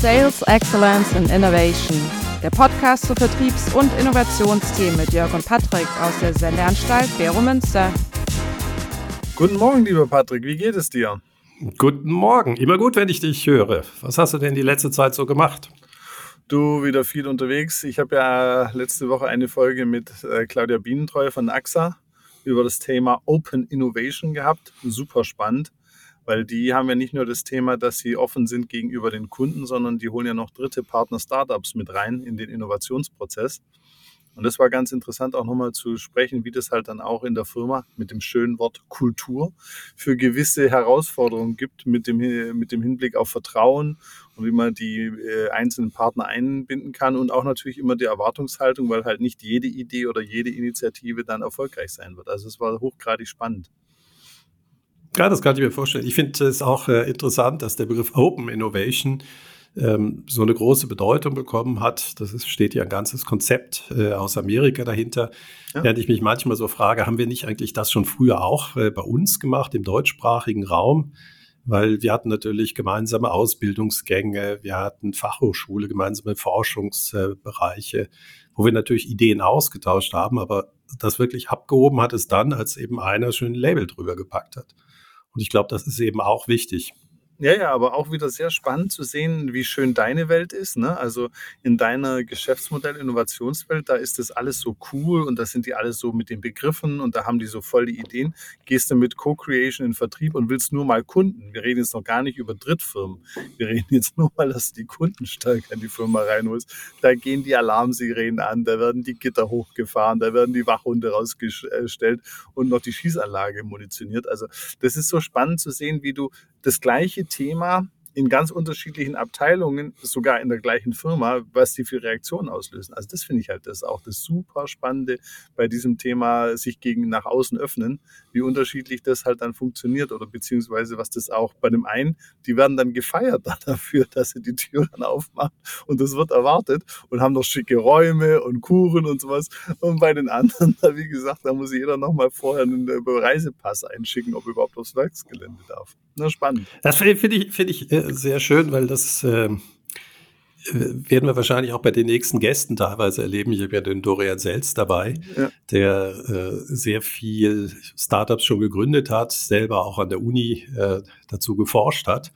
Sales Excellence and Innovation, der Podcast zu Vertriebs- und Innovationsthemen mit Jörg und Patrick aus der Sendeanstalt Bero Münster. Guten Morgen, lieber Patrick, wie geht es dir? Guten Morgen, immer gut, wenn ich dich höre. Was hast du denn die letzte Zeit so gemacht? Du wieder viel unterwegs. Ich habe ja letzte Woche eine Folge mit äh, Claudia Bienentreu von AXA über das Thema Open Innovation gehabt. Super spannend weil die haben ja nicht nur das Thema, dass sie offen sind gegenüber den Kunden, sondern die holen ja noch dritte Partner Startups mit rein in den Innovationsprozess. Und das war ganz interessant auch nochmal zu sprechen, wie das halt dann auch in der Firma mit dem schönen Wort Kultur für gewisse Herausforderungen gibt mit dem, mit dem Hinblick auf Vertrauen und wie man die äh, einzelnen Partner einbinden kann und auch natürlich immer die Erwartungshaltung, weil halt nicht jede Idee oder jede Initiative dann erfolgreich sein wird. Also es war hochgradig spannend. Ja, das kann ich mir vorstellen. Ich finde es auch äh, interessant, dass der Begriff Open Innovation ähm, so eine große Bedeutung bekommen hat. Das ist, steht ja ein ganzes Konzept äh, aus Amerika dahinter. Ja. Während ich mich manchmal so frage, haben wir nicht eigentlich das schon früher auch äh, bei uns gemacht, im deutschsprachigen Raum? Weil wir hatten natürlich gemeinsame Ausbildungsgänge, wir hatten Fachhochschule, gemeinsame Forschungsbereiche, wo wir natürlich Ideen ausgetauscht haben, aber das wirklich abgehoben hat es dann, als eben einer schön ein Label drüber gepackt hat. Und ich glaube, das ist eben auch wichtig. Ja, ja, aber auch wieder sehr spannend zu sehen, wie schön deine Welt ist. Ne? Also in deiner Geschäftsmodell-Innovationswelt, da ist das alles so cool und da sind die alle so mit den Begriffen und da haben die so voll die Ideen. Gehst du mit Co-Creation in Vertrieb und willst nur mal Kunden. Wir reden jetzt noch gar nicht über Drittfirmen. Wir reden jetzt nur mal, dass du die Kunden stärker in die Firma reinholst. Da gehen die Alarmsirenen an, da werden die Gitter hochgefahren, da werden die Wachhunde rausgestellt und noch die Schießanlage munitioniert. Also das ist so spannend zu sehen, wie du das gleiche Thema in ganz unterschiedlichen Abteilungen, sogar in der gleichen Firma, was die für Reaktionen auslösen. Also das finde ich halt das auch das super Spannende bei diesem Thema, sich gegen nach außen öffnen, wie unterschiedlich das halt dann funktioniert oder beziehungsweise was das auch bei dem einen, die werden dann gefeiert dafür, dass sie die Tür dann aufmachen und das wird erwartet und haben noch schicke Räume und Kuchen und sowas. Und bei den anderen, wie gesagt, da muss jeder nochmal vorher einen Reisepass einschicken, ob er überhaupt aufs Werksgelände darf. Na, spannend. Das finde ich, finde ich äh, sehr schön, weil das äh, werden wir wahrscheinlich auch bei den nächsten Gästen teilweise erleben. Ich habe ja den Dorian Selz dabei, ja. der äh, sehr viel Startups schon gegründet hat, selber auch an der Uni äh, dazu geforscht hat.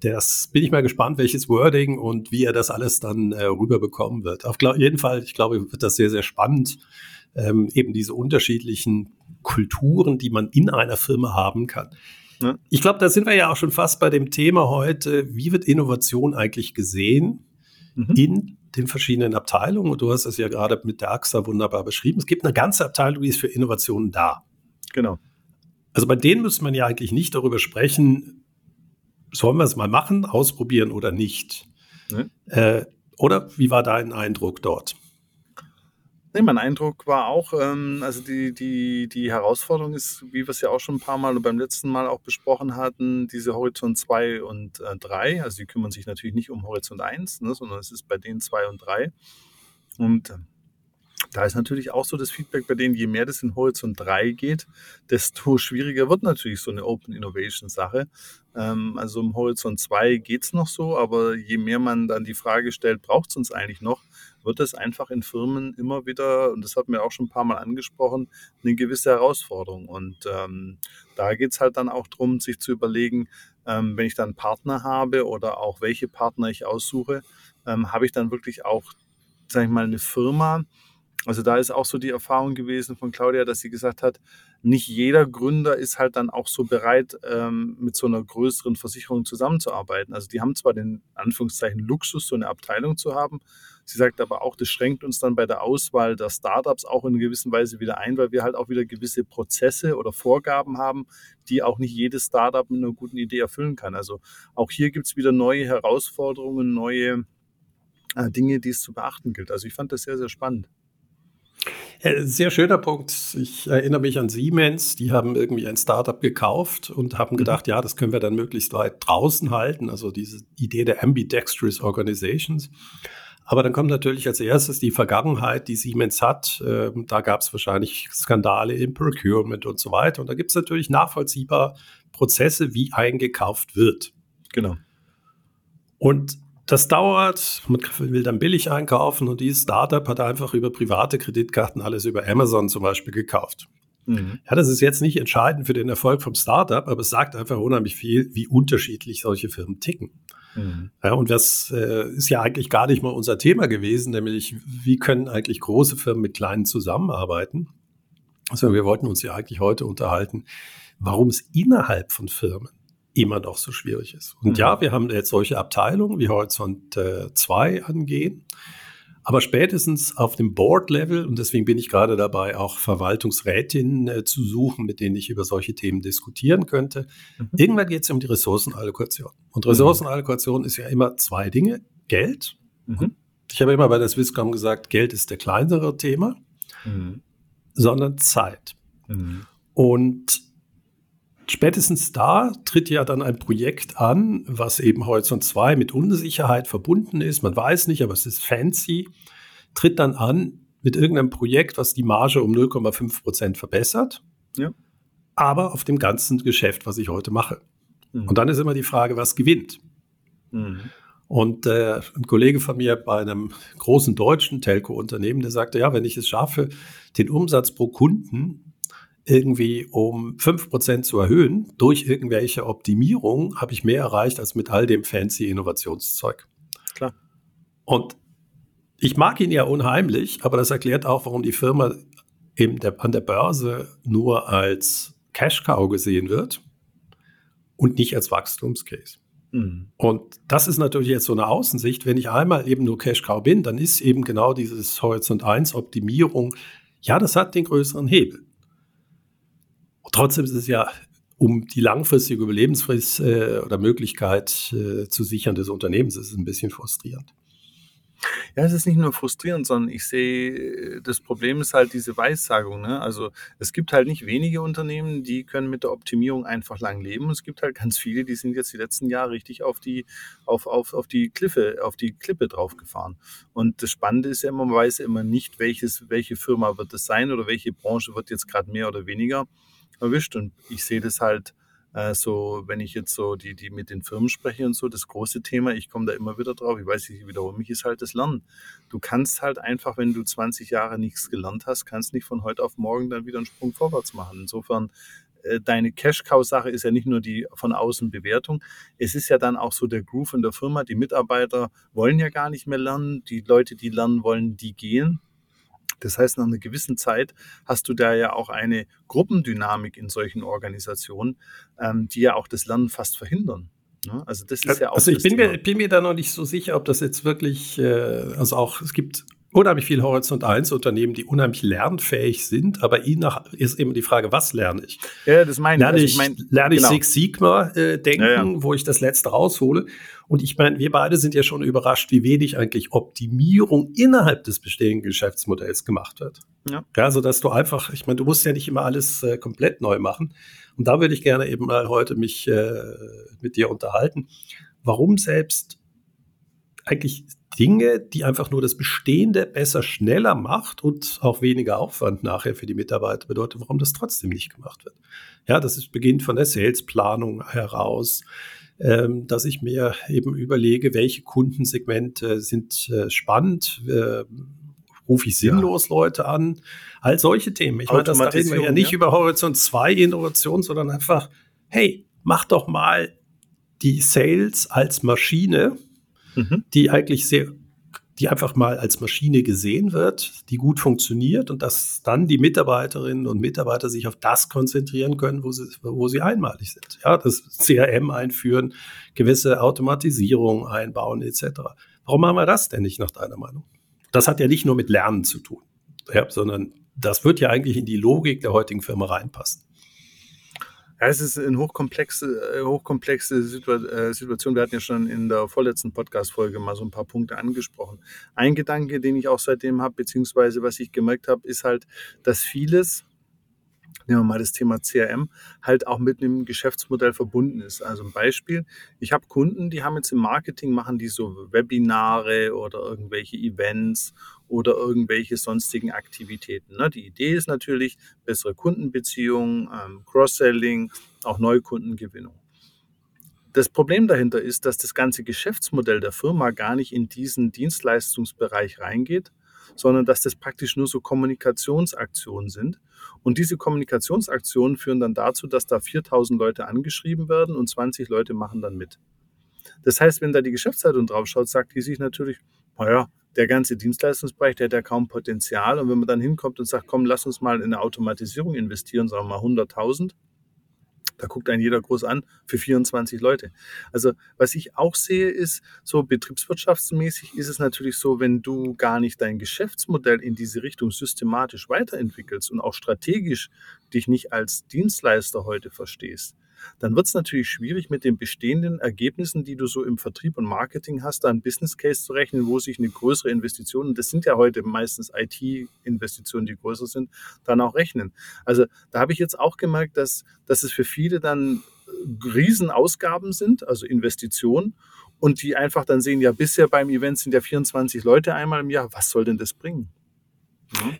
Das bin ich mal gespannt, welches Wording und wie er das alles dann äh, rüberbekommen wird. Auf jeden Fall, ich glaube, wird das sehr, sehr spannend, ähm, eben diese unterschiedlichen Kulturen, die man in einer Firma haben kann. Ne? Ich glaube, da sind wir ja auch schon fast bei dem Thema heute. Wie wird Innovation eigentlich gesehen mhm. in den verschiedenen Abteilungen? Und du hast es ja gerade mit der AXA wunderbar beschrieben. Es gibt eine ganze Abteilung, die ist für Innovationen da. Genau. Also bei denen müsste man ja eigentlich nicht darüber sprechen, sollen wir es mal machen, ausprobieren oder nicht. Mhm. Äh, oder wie war dein Eindruck dort? Nee, mein Eindruck war auch, ähm, also die, die, die Herausforderung ist, wie wir es ja auch schon ein paar Mal und beim letzten Mal auch besprochen hatten, diese Horizont 2 und äh, 3. Also die kümmern sich natürlich nicht um Horizont 1, ne, sondern es ist bei denen 2 und 3. Und äh, da ist natürlich auch so das Feedback bei denen, je mehr das in Horizont 3 geht, desto schwieriger wird natürlich so eine Open Innovation Sache. Ähm, also im Horizont 2 geht es noch so, aber je mehr man dann die Frage stellt, braucht es uns eigentlich noch, wird es einfach in Firmen immer wieder, und das hat mir auch schon ein paar Mal angesprochen, eine gewisse Herausforderung. Und ähm, da geht es halt dann auch darum, sich zu überlegen, ähm, wenn ich dann Partner habe oder auch welche Partner ich aussuche, ähm, habe ich dann wirklich auch, sage ich mal, eine Firma, also da ist auch so die Erfahrung gewesen von Claudia, dass sie gesagt hat, nicht jeder Gründer ist halt dann auch so bereit, ähm, mit so einer größeren Versicherung zusammenzuarbeiten. Also die haben zwar den Anführungszeichen Luxus, so eine Abteilung zu haben. Sie sagt aber auch, das schränkt uns dann bei der Auswahl der Startups auch in gewisser Weise wieder ein, weil wir halt auch wieder gewisse Prozesse oder Vorgaben haben, die auch nicht jedes Startup mit einer guten Idee erfüllen kann. Also auch hier gibt es wieder neue Herausforderungen, neue äh, Dinge, die es zu beachten gilt. Also ich fand das sehr, sehr spannend. Sehr schöner Punkt. Ich erinnere mich an Siemens, die haben irgendwie ein Startup gekauft und haben mhm. gedacht, ja, das können wir dann möglichst weit draußen halten, also diese Idee der Ambidextrous Organizations. Aber dann kommt natürlich als erstes die Vergangenheit, die Siemens hat. Ähm, da gab es wahrscheinlich Skandale im Procurement und so weiter. Und da gibt es natürlich nachvollziehbar Prozesse, wie eingekauft wird. Genau. Und das dauert, man will dann billig einkaufen und dieses Startup hat einfach über private Kreditkarten alles über Amazon zum Beispiel gekauft. Mhm. Ja, das ist jetzt nicht entscheidend für den Erfolg vom Startup, aber es sagt einfach unheimlich viel, wie unterschiedlich solche Firmen ticken. Mhm. Ja, und das äh, ist ja eigentlich gar nicht mal unser Thema gewesen, nämlich wie können eigentlich große Firmen mit kleinen zusammenarbeiten? Also wir wollten uns ja eigentlich heute unterhalten, warum es innerhalb von Firmen immer noch so schwierig ist. Und mhm. ja, wir haben jetzt solche Abteilungen wie Horizont 2 äh, angehen. Aber spätestens auf dem Board-Level, und deswegen bin ich gerade dabei, auch Verwaltungsrätinnen äh, zu suchen, mit denen ich über solche Themen diskutieren könnte. Mhm. Irgendwann geht es um die Ressourcenallokation. Und mhm. Ressourcenallokation ist ja immer zwei Dinge. Geld. Mhm. Ich habe immer bei der Swisscom gesagt, Geld ist der kleinere Thema, mhm. sondern Zeit. Mhm. Und Spätestens da tritt ja dann ein Projekt an, was eben Horizont 2 mit Unsicherheit verbunden ist. Man weiß nicht, aber es ist fancy. Tritt dann an mit irgendeinem Projekt, was die Marge um 0,5 Prozent verbessert. Ja. Aber auf dem ganzen Geschäft, was ich heute mache. Mhm. Und dann ist immer die Frage, was gewinnt. Mhm. Und äh, ein Kollege von mir bei einem großen deutschen Telco-Unternehmen, der sagte, ja, wenn ich es schaffe, den Umsatz pro Kunden irgendwie um 5% zu erhöhen durch irgendwelche Optimierungen, habe ich mehr erreicht als mit all dem fancy Innovationszeug. Klar. Und ich mag ihn ja unheimlich, aber das erklärt auch, warum die Firma eben der, an der Börse nur als Cash-Cow gesehen wird und nicht als Wachstumscase. Mhm. Und das ist natürlich jetzt so eine Außensicht. Wenn ich einmal eben nur Cash-Cow bin, dann ist eben genau dieses Horizont 1 Optimierung, ja, das hat den größeren Hebel. Trotzdem ist es ja, um die langfristige Überlebensfrist äh, oder Möglichkeit äh, zu sichern des Unternehmens, ist es ein bisschen frustrierend. Ja, es ist nicht nur frustrierend, sondern ich sehe, das Problem ist halt diese Weissagung. Ne? Also es gibt halt nicht wenige Unternehmen, die können mit der Optimierung einfach lang leben. Es gibt halt ganz viele, die sind jetzt die letzten Jahre richtig auf die, auf, auf, auf die Kliffe, auf die Klippe draufgefahren. Und das Spannende ist ja immer, man weiß ja immer nicht, welches, welche Firma wird es sein oder welche Branche wird jetzt gerade mehr oder weniger erwischt. Und ich sehe das halt äh, so, wenn ich jetzt so die, die mit den Firmen spreche und so, das große Thema, ich komme da immer wieder drauf, ich weiß, ich wiederhole mich, ist halt das Lernen. Du kannst halt einfach, wenn du 20 Jahre nichts gelernt hast, kannst nicht von heute auf morgen dann wieder einen Sprung vorwärts machen. Insofern äh, deine Cash-Cow-Sache ist ja nicht nur die von außen Bewertung. Es ist ja dann auch so der Groove in der Firma. Die Mitarbeiter wollen ja gar nicht mehr lernen. Die Leute, die lernen wollen, die gehen. Das heißt, nach einer gewissen Zeit hast du da ja auch eine Gruppendynamik in solchen Organisationen, ähm, die ja auch das Lernen fast verhindern. Ne? Also das ist ja auch. Also ich bin mir, bin mir, da noch nicht so sicher, ob das jetzt wirklich, äh, also auch es gibt unheimlich viel Horizont 1 Unternehmen, die unheimlich lernfähig sind, aber ihnen ist eben die Frage, was lerne ich? Ja, das meine lerne ich. Also ich mein, lerne ich genau. Six Sigma äh, denken, ja, ja. wo ich das letzte raushole? Und ich meine, wir beide sind ja schon überrascht, wie wenig eigentlich Optimierung innerhalb des bestehenden Geschäftsmodells gemacht wird. Ja. ja also, dass du einfach, ich meine, du musst ja nicht immer alles äh, komplett neu machen. Und da würde ich gerne eben mal heute mich äh, mit dir unterhalten, warum selbst eigentlich Dinge, die einfach nur das Bestehende besser, schneller macht und auch weniger Aufwand nachher für die Mitarbeiter bedeutet, warum das trotzdem nicht gemacht wird. Ja, das ist, beginnt von der Salesplanung heraus, ähm, dass ich mir eben überlege, welche Kundensegmente sind äh, spannend, äh, rufe ich sinnlos ja. Leute an, all solche Themen. Ich meine, das da reden wir ja nicht ja. über Horizont 2 Innovation, sondern einfach, hey, mach doch mal die Sales als Maschine mhm. die eigentlich sehr, die einfach mal als Maschine gesehen wird, die gut funktioniert und dass dann die Mitarbeiterinnen und Mitarbeiter sich auf das konzentrieren können, wo sie, wo sie einmalig sind. Ja, das CRM einführen, gewisse Automatisierung einbauen etc. Warum machen wir das denn nicht nach deiner Meinung? Das hat ja nicht nur mit Lernen zu tun, ja, sondern das wird ja eigentlich in die Logik der heutigen Firma reinpassen. Ja, es ist eine hochkomplexe, äh, hochkomplexe äh, Situation. Wir hatten ja schon in der vorletzten Podcast-Folge mal so ein paar Punkte angesprochen. Ein Gedanke, den ich auch seitdem habe, beziehungsweise was ich gemerkt habe, ist halt, dass vieles, nehmen wir mal das Thema CRM, halt auch mit einem Geschäftsmodell verbunden ist. Also ein Beispiel, ich habe Kunden, die haben jetzt im Marketing, machen die so Webinare oder irgendwelche Events oder irgendwelche sonstigen Aktivitäten. Ne? Die Idee ist natürlich bessere Kundenbeziehungen, ähm, Cross-Selling, auch Neukundengewinnung. Das Problem dahinter ist, dass das ganze Geschäftsmodell der Firma gar nicht in diesen Dienstleistungsbereich reingeht, sondern dass das praktisch nur so Kommunikationsaktionen sind. Und diese Kommunikationsaktionen führen dann dazu, dass da 4000 Leute angeschrieben werden und 20 Leute machen dann mit. Das heißt, wenn da die Geschäftsleitung draufschaut, sagt die sich natürlich, naja, der ganze Dienstleistungsbereich, der hat ja kaum Potenzial. Und wenn man dann hinkommt und sagt, komm, lass uns mal in eine Automatisierung investieren, sagen wir mal 100.000, da guckt einen jeder groß an für 24 Leute. Also was ich auch sehe, ist so betriebswirtschaftsmäßig ist es natürlich so, wenn du gar nicht dein Geschäftsmodell in diese Richtung systematisch weiterentwickelst und auch strategisch dich nicht als Dienstleister heute verstehst, dann wird es natürlich schwierig, mit den bestehenden Ergebnissen, die du so im Vertrieb und Marketing hast, da ein Business Case zu rechnen, wo sich eine größere Investition, und das sind ja heute meistens IT-Investitionen, die größer sind, dann auch rechnen. Also da habe ich jetzt auch gemerkt, dass, dass es für viele dann Riesenausgaben sind, also Investitionen, und die einfach dann sehen, ja, bisher beim Event sind ja 24 Leute einmal im Jahr, was soll denn das bringen?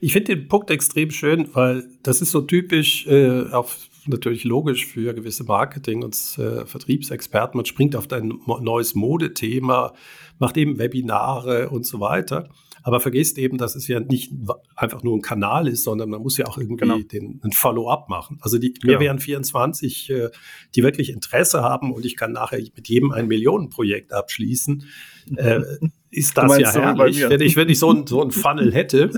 Ich finde den Punkt extrem schön, weil das ist so typisch äh, auf natürlich logisch für gewisse Marketing- und äh, Vertriebsexperten. Man springt auf ein neues Modethema, macht eben Webinare und so weiter. Aber vergisst eben, dass es ja nicht einfach nur ein Kanal ist, sondern man muss ja auch irgendwie genau. den, ein Follow-up machen. Also die, genau. mir wären 24, äh, die wirklich Interesse haben und ich kann nachher mit jedem ein Millionenprojekt abschließen. Äh, ist das ja herrlich, wenn ich, wenn ich so ein, so ein Funnel hätte.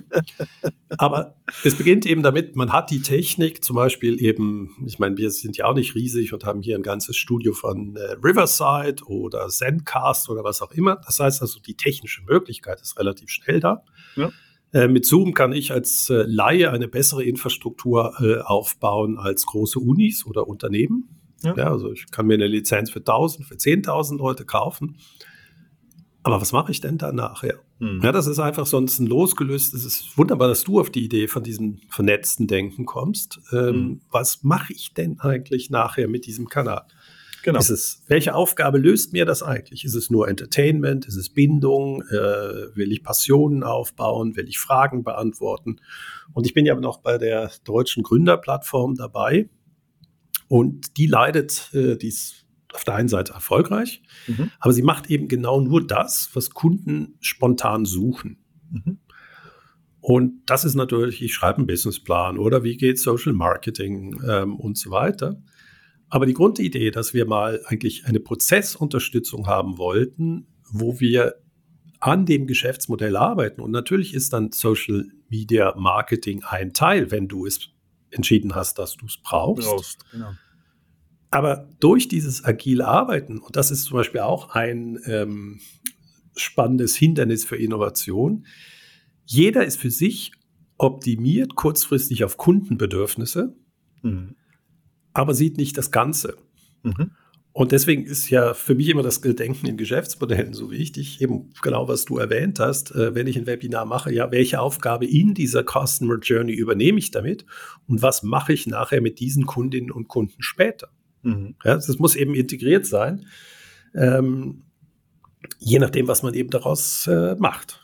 Aber es beginnt eben damit, man hat die Technik, zum Beispiel eben, ich meine, wir sind ja auch nicht riesig und haben hier ein ganzes Studio von äh, Riverside oder Zencast oder was auch immer. Das heißt also, die technische Möglichkeit ist relativ schnell da. Ja. Äh, mit Zoom kann ich als äh, Laie eine bessere Infrastruktur äh, aufbauen als große Unis oder Unternehmen. Ja. ja. also ich kann mir eine Lizenz für 1000, für 10.000 Leute kaufen. Aber was mache ich denn danach? Ja. Hm. ja, das ist einfach sonst ein losgelöst. Es ist wunderbar, dass du auf die Idee von diesem vernetzten Denken kommst. Ähm, hm. Was mache ich denn eigentlich nachher mit diesem Kanal? Genau. Ist es, welche Aufgabe löst mir das eigentlich? Ist es nur Entertainment? Ist es Bindung? Äh, will ich Passionen aufbauen? Will ich Fragen beantworten? Und ich bin ja noch bei der deutschen Gründerplattform dabei. Und die leidet, äh, die ist auf der einen Seite erfolgreich, mhm. aber sie macht eben genau nur das, was Kunden spontan suchen. Mhm. Und das ist natürlich, ich schreibe einen Businessplan oder wie geht Social Marketing ähm, und so weiter. Aber die Grundidee, dass wir mal eigentlich eine Prozessunterstützung haben wollten, wo wir an dem Geschäftsmodell arbeiten. Und natürlich ist dann Social Media Marketing ein Teil, wenn du es entschieden hast, dass du es brauchst. brauchst genau. Aber durch dieses agile Arbeiten, und das ist zum Beispiel auch ein ähm, spannendes Hindernis für Innovation, jeder ist für sich optimiert kurzfristig auf Kundenbedürfnisse, mhm. aber sieht nicht das Ganze. Mhm. Und deswegen ist ja für mich immer das Denken in Geschäftsmodellen so wichtig, eben genau was du erwähnt hast, äh, wenn ich ein Webinar mache, ja, welche Aufgabe in dieser Customer Journey übernehme ich damit und was mache ich nachher mit diesen Kundinnen und Kunden später? Mhm. Ja, das muss eben integriert sein, ähm, je nachdem, was man eben daraus äh, macht.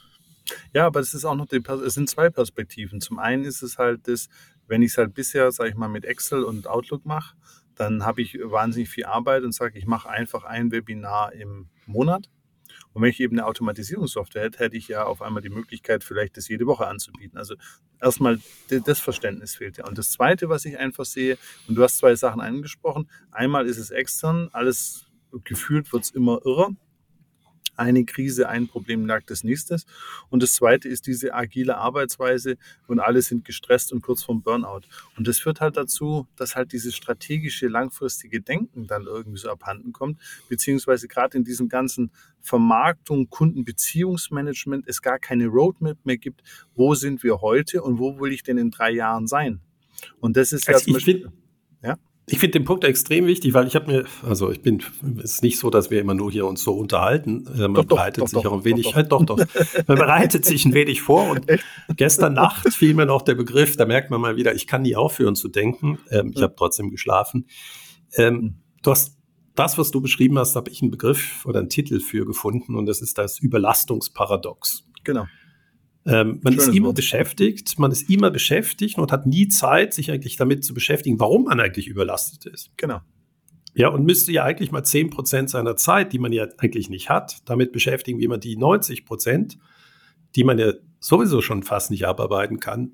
Ja, aber es ist auch noch die, es sind zwei Perspektiven. Zum einen ist es halt das, wenn ich es halt bisher, sage ich mal, mit Excel und Outlook mache, dann habe ich wahnsinnig viel Arbeit und sage, ich mache einfach ein Webinar im Monat und wenn ich eben eine Automatisierungssoftware hätte, hätte ich ja auf einmal die Möglichkeit, vielleicht das jede Woche anzubieten. Also erstmal das Verständnis fehlt ja. Und das Zweite, was ich einfach sehe, und du hast zwei Sachen angesprochen. Einmal ist es extern, alles gefühlt wird es immer irrer eine Krise, ein Problem nagt das nächstes. Und das zweite ist diese agile Arbeitsweise und alle sind gestresst und kurz vorm Burnout. Und das führt halt dazu, dass halt dieses strategische, langfristige Denken dann irgendwie so abhanden kommt, beziehungsweise gerade in diesem ganzen Vermarktung, Kundenbeziehungsmanagement es gar keine Roadmap mehr gibt. Wo sind wir heute und wo will ich denn in drei Jahren sein? Und das ist also ja zum Beispiel? Ich finde den Punkt extrem wichtig, weil ich habe mir, also ich bin, es ist nicht so, dass wir immer nur hier uns so unterhalten. Äh, man doch, bereitet doch, sich doch, auch ein wenig, doch, doch, doch. man bereitet sich ein wenig vor. Und gestern Nacht fiel mir noch der Begriff, da merkt man mal wieder, ich kann nie aufhören zu denken. Ähm, ich habe trotzdem geschlafen. Ähm, hm. du hast das, was du beschrieben hast, habe ich einen Begriff oder einen Titel für gefunden und das ist das Überlastungsparadox. Genau. Ähm, man Schönes ist immer Wort. beschäftigt, man ist immer beschäftigt und hat nie Zeit, sich eigentlich damit zu beschäftigen, warum man eigentlich überlastet ist. Genau. Ja, und müsste ja eigentlich mal 10 Prozent seiner Zeit, die man ja eigentlich nicht hat, damit beschäftigen, wie man die 90 Prozent, die man ja sowieso schon fast nicht abarbeiten kann,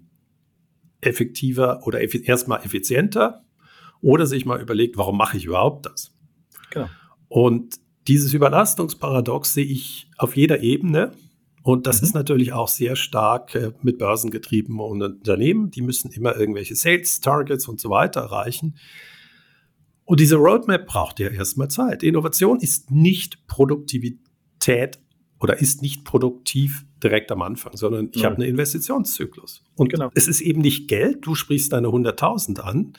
effektiver oder effi erstmal effizienter oder sich mal überlegt, warum mache ich überhaupt das? Genau. Und dieses Überlastungsparadox sehe ich auf jeder Ebene. Und das mhm. ist natürlich auch sehr stark äh, mit Börsen getrieben und Unternehmen. Die müssen immer irgendwelche Sales Targets und so weiter erreichen. Und diese Roadmap braucht ja erstmal Zeit. Innovation ist nicht Produktivität oder ist nicht produktiv direkt am Anfang, sondern ich habe einen Investitionszyklus. Und genau. es ist eben nicht Geld, du sprichst deine 100.000 an,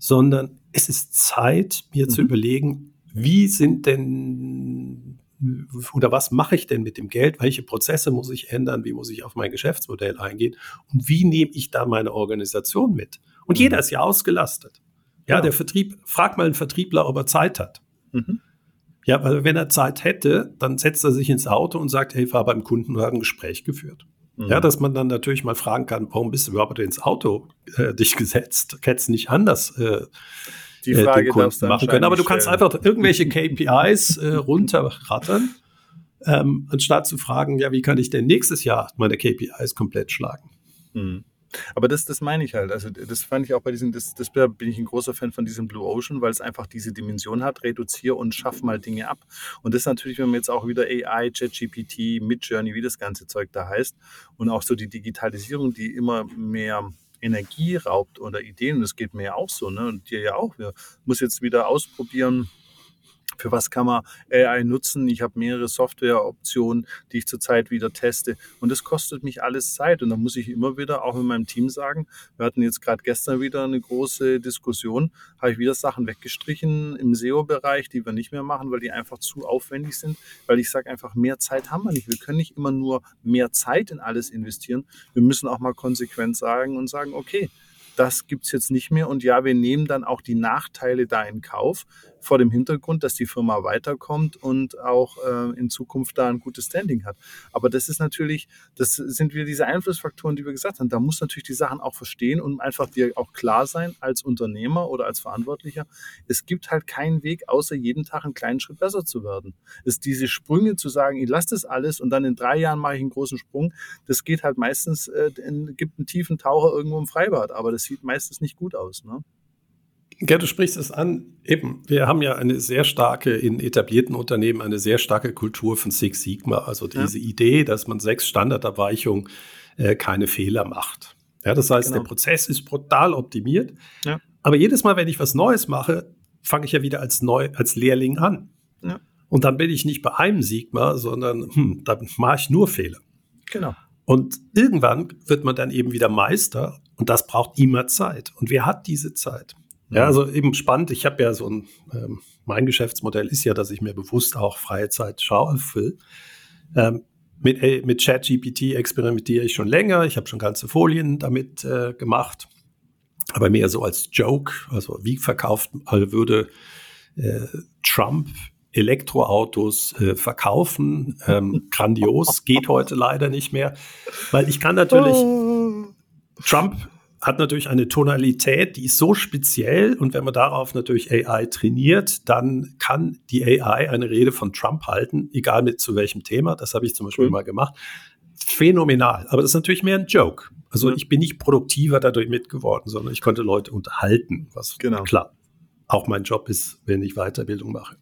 sondern es ist Zeit, mir mhm. zu überlegen, wie sind denn oder was mache ich denn mit dem Geld? Welche Prozesse muss ich ändern? Wie muss ich auf mein Geschäftsmodell eingehen? Und wie nehme ich da meine Organisation mit? Und mhm. jeder ist ja ausgelastet. Ja, ja, der Vertrieb, frag mal einen Vertriebler, ob er Zeit hat. Mhm. Ja, weil wenn er Zeit hätte, dann setzt er sich ins Auto und sagt, hey, fahr beim Kunden und hat ein Gespräch geführt. Mhm. Ja, dass man dann natürlich mal fragen kann, warum bist du überhaupt ins Auto äh, dich gesetzt? Hättest nicht anders äh, die äh, Frage den Kunden machen können. Aber du kannst einfach irgendwelche KPIs äh, runterrattern, ähm, anstatt zu fragen, ja, wie kann ich denn nächstes Jahr meine KPIs komplett schlagen? Mhm. Aber das, das meine ich halt. Also das fand ich auch bei diesem, das, das bin ich ein großer Fan von diesem Blue Ocean, weil es einfach diese Dimension hat, reduziere und schaff mal Dinge ab. Und das natürlich, wenn man jetzt auch wieder AI, ChatGPT, Midjourney, wie das ganze Zeug da heißt, und auch so die Digitalisierung, die immer mehr Energie raubt oder Ideen, das geht mir ja auch so, ne? Und dir ja auch. Wir muss jetzt wieder ausprobieren, für was kann man AI nutzen. Ich habe mehrere Softwareoptionen, die ich zurzeit wieder teste. Und das kostet mich alles Zeit. Und da muss ich immer wieder auch mit meinem Team sagen, wir hatten jetzt gerade gestern wieder eine große Diskussion, habe ich wieder Sachen weggestrichen im SEO-Bereich, die wir nicht mehr machen, weil die einfach zu aufwendig sind. Weil ich sage einfach, mehr Zeit haben wir nicht. Wir können nicht immer nur mehr Zeit in alles investieren. Wir müssen auch mal konsequent sagen und sagen, okay, das gibt es jetzt nicht mehr. Und ja, wir nehmen dann auch die Nachteile da in Kauf, vor dem Hintergrund, dass die Firma weiterkommt und auch äh, in Zukunft da ein gutes Standing hat. Aber das ist natürlich, das sind wieder diese Einflussfaktoren, die wir gesagt haben. Da muss natürlich die Sachen auch verstehen und einfach dir auch klar sein als Unternehmer oder als Verantwortlicher. Es gibt halt keinen Weg, außer jeden Tag einen kleinen Schritt besser zu werden. Es diese Sprünge zu sagen, ich lasse das alles und dann in drei Jahren mache ich einen großen Sprung, das geht halt meistens, äh, in, gibt einen tiefen Taucher irgendwo im Freibad, aber das sieht meistens nicht gut aus. Ne? Ja, du sprichst es an. Eben, wir haben ja eine sehr starke, in etablierten Unternehmen, eine sehr starke Kultur von Six Sigma. Also diese ja. Idee, dass man sechs Standardabweichungen äh, keine Fehler macht. Ja, das heißt, genau. der Prozess ist brutal optimiert. Ja. Aber jedes Mal, wenn ich was Neues mache, fange ich ja wieder als, neu, als Lehrling an. Ja. Und dann bin ich nicht bei einem Sigma, sondern hm, dann mache ich nur Fehler. Genau. Und irgendwann wird man dann eben wieder Meister und das braucht immer Zeit. Und wer hat diese Zeit? Ja, also eben spannend. Ich habe ja so ein, ähm, mein Geschäftsmodell ist ja, dass ich mir bewusst auch freie Zeit schaufel. Ähm, mit, äh, mit ChatGPT experimentiere ich schon länger. Ich habe schon ganze Folien damit äh, gemacht. Aber mehr so als Joke. Also wie verkauft also würde äh, Trump Elektroautos äh, verkaufen? Ähm, grandios, geht heute leider nicht mehr. Weil ich kann natürlich oh. Trump hat natürlich eine Tonalität, die ist so speziell und wenn man darauf natürlich AI trainiert, dann kann die AI eine Rede von Trump halten, egal mit zu welchem Thema. Das habe ich zum Beispiel mhm. mal gemacht. Phänomenal. Aber das ist natürlich mehr ein Joke. Also mhm. ich bin nicht produktiver dadurch mitgeworden, sondern ich konnte Leute unterhalten, was genau. klar auch mein Job ist, wenn ich Weiterbildung mache.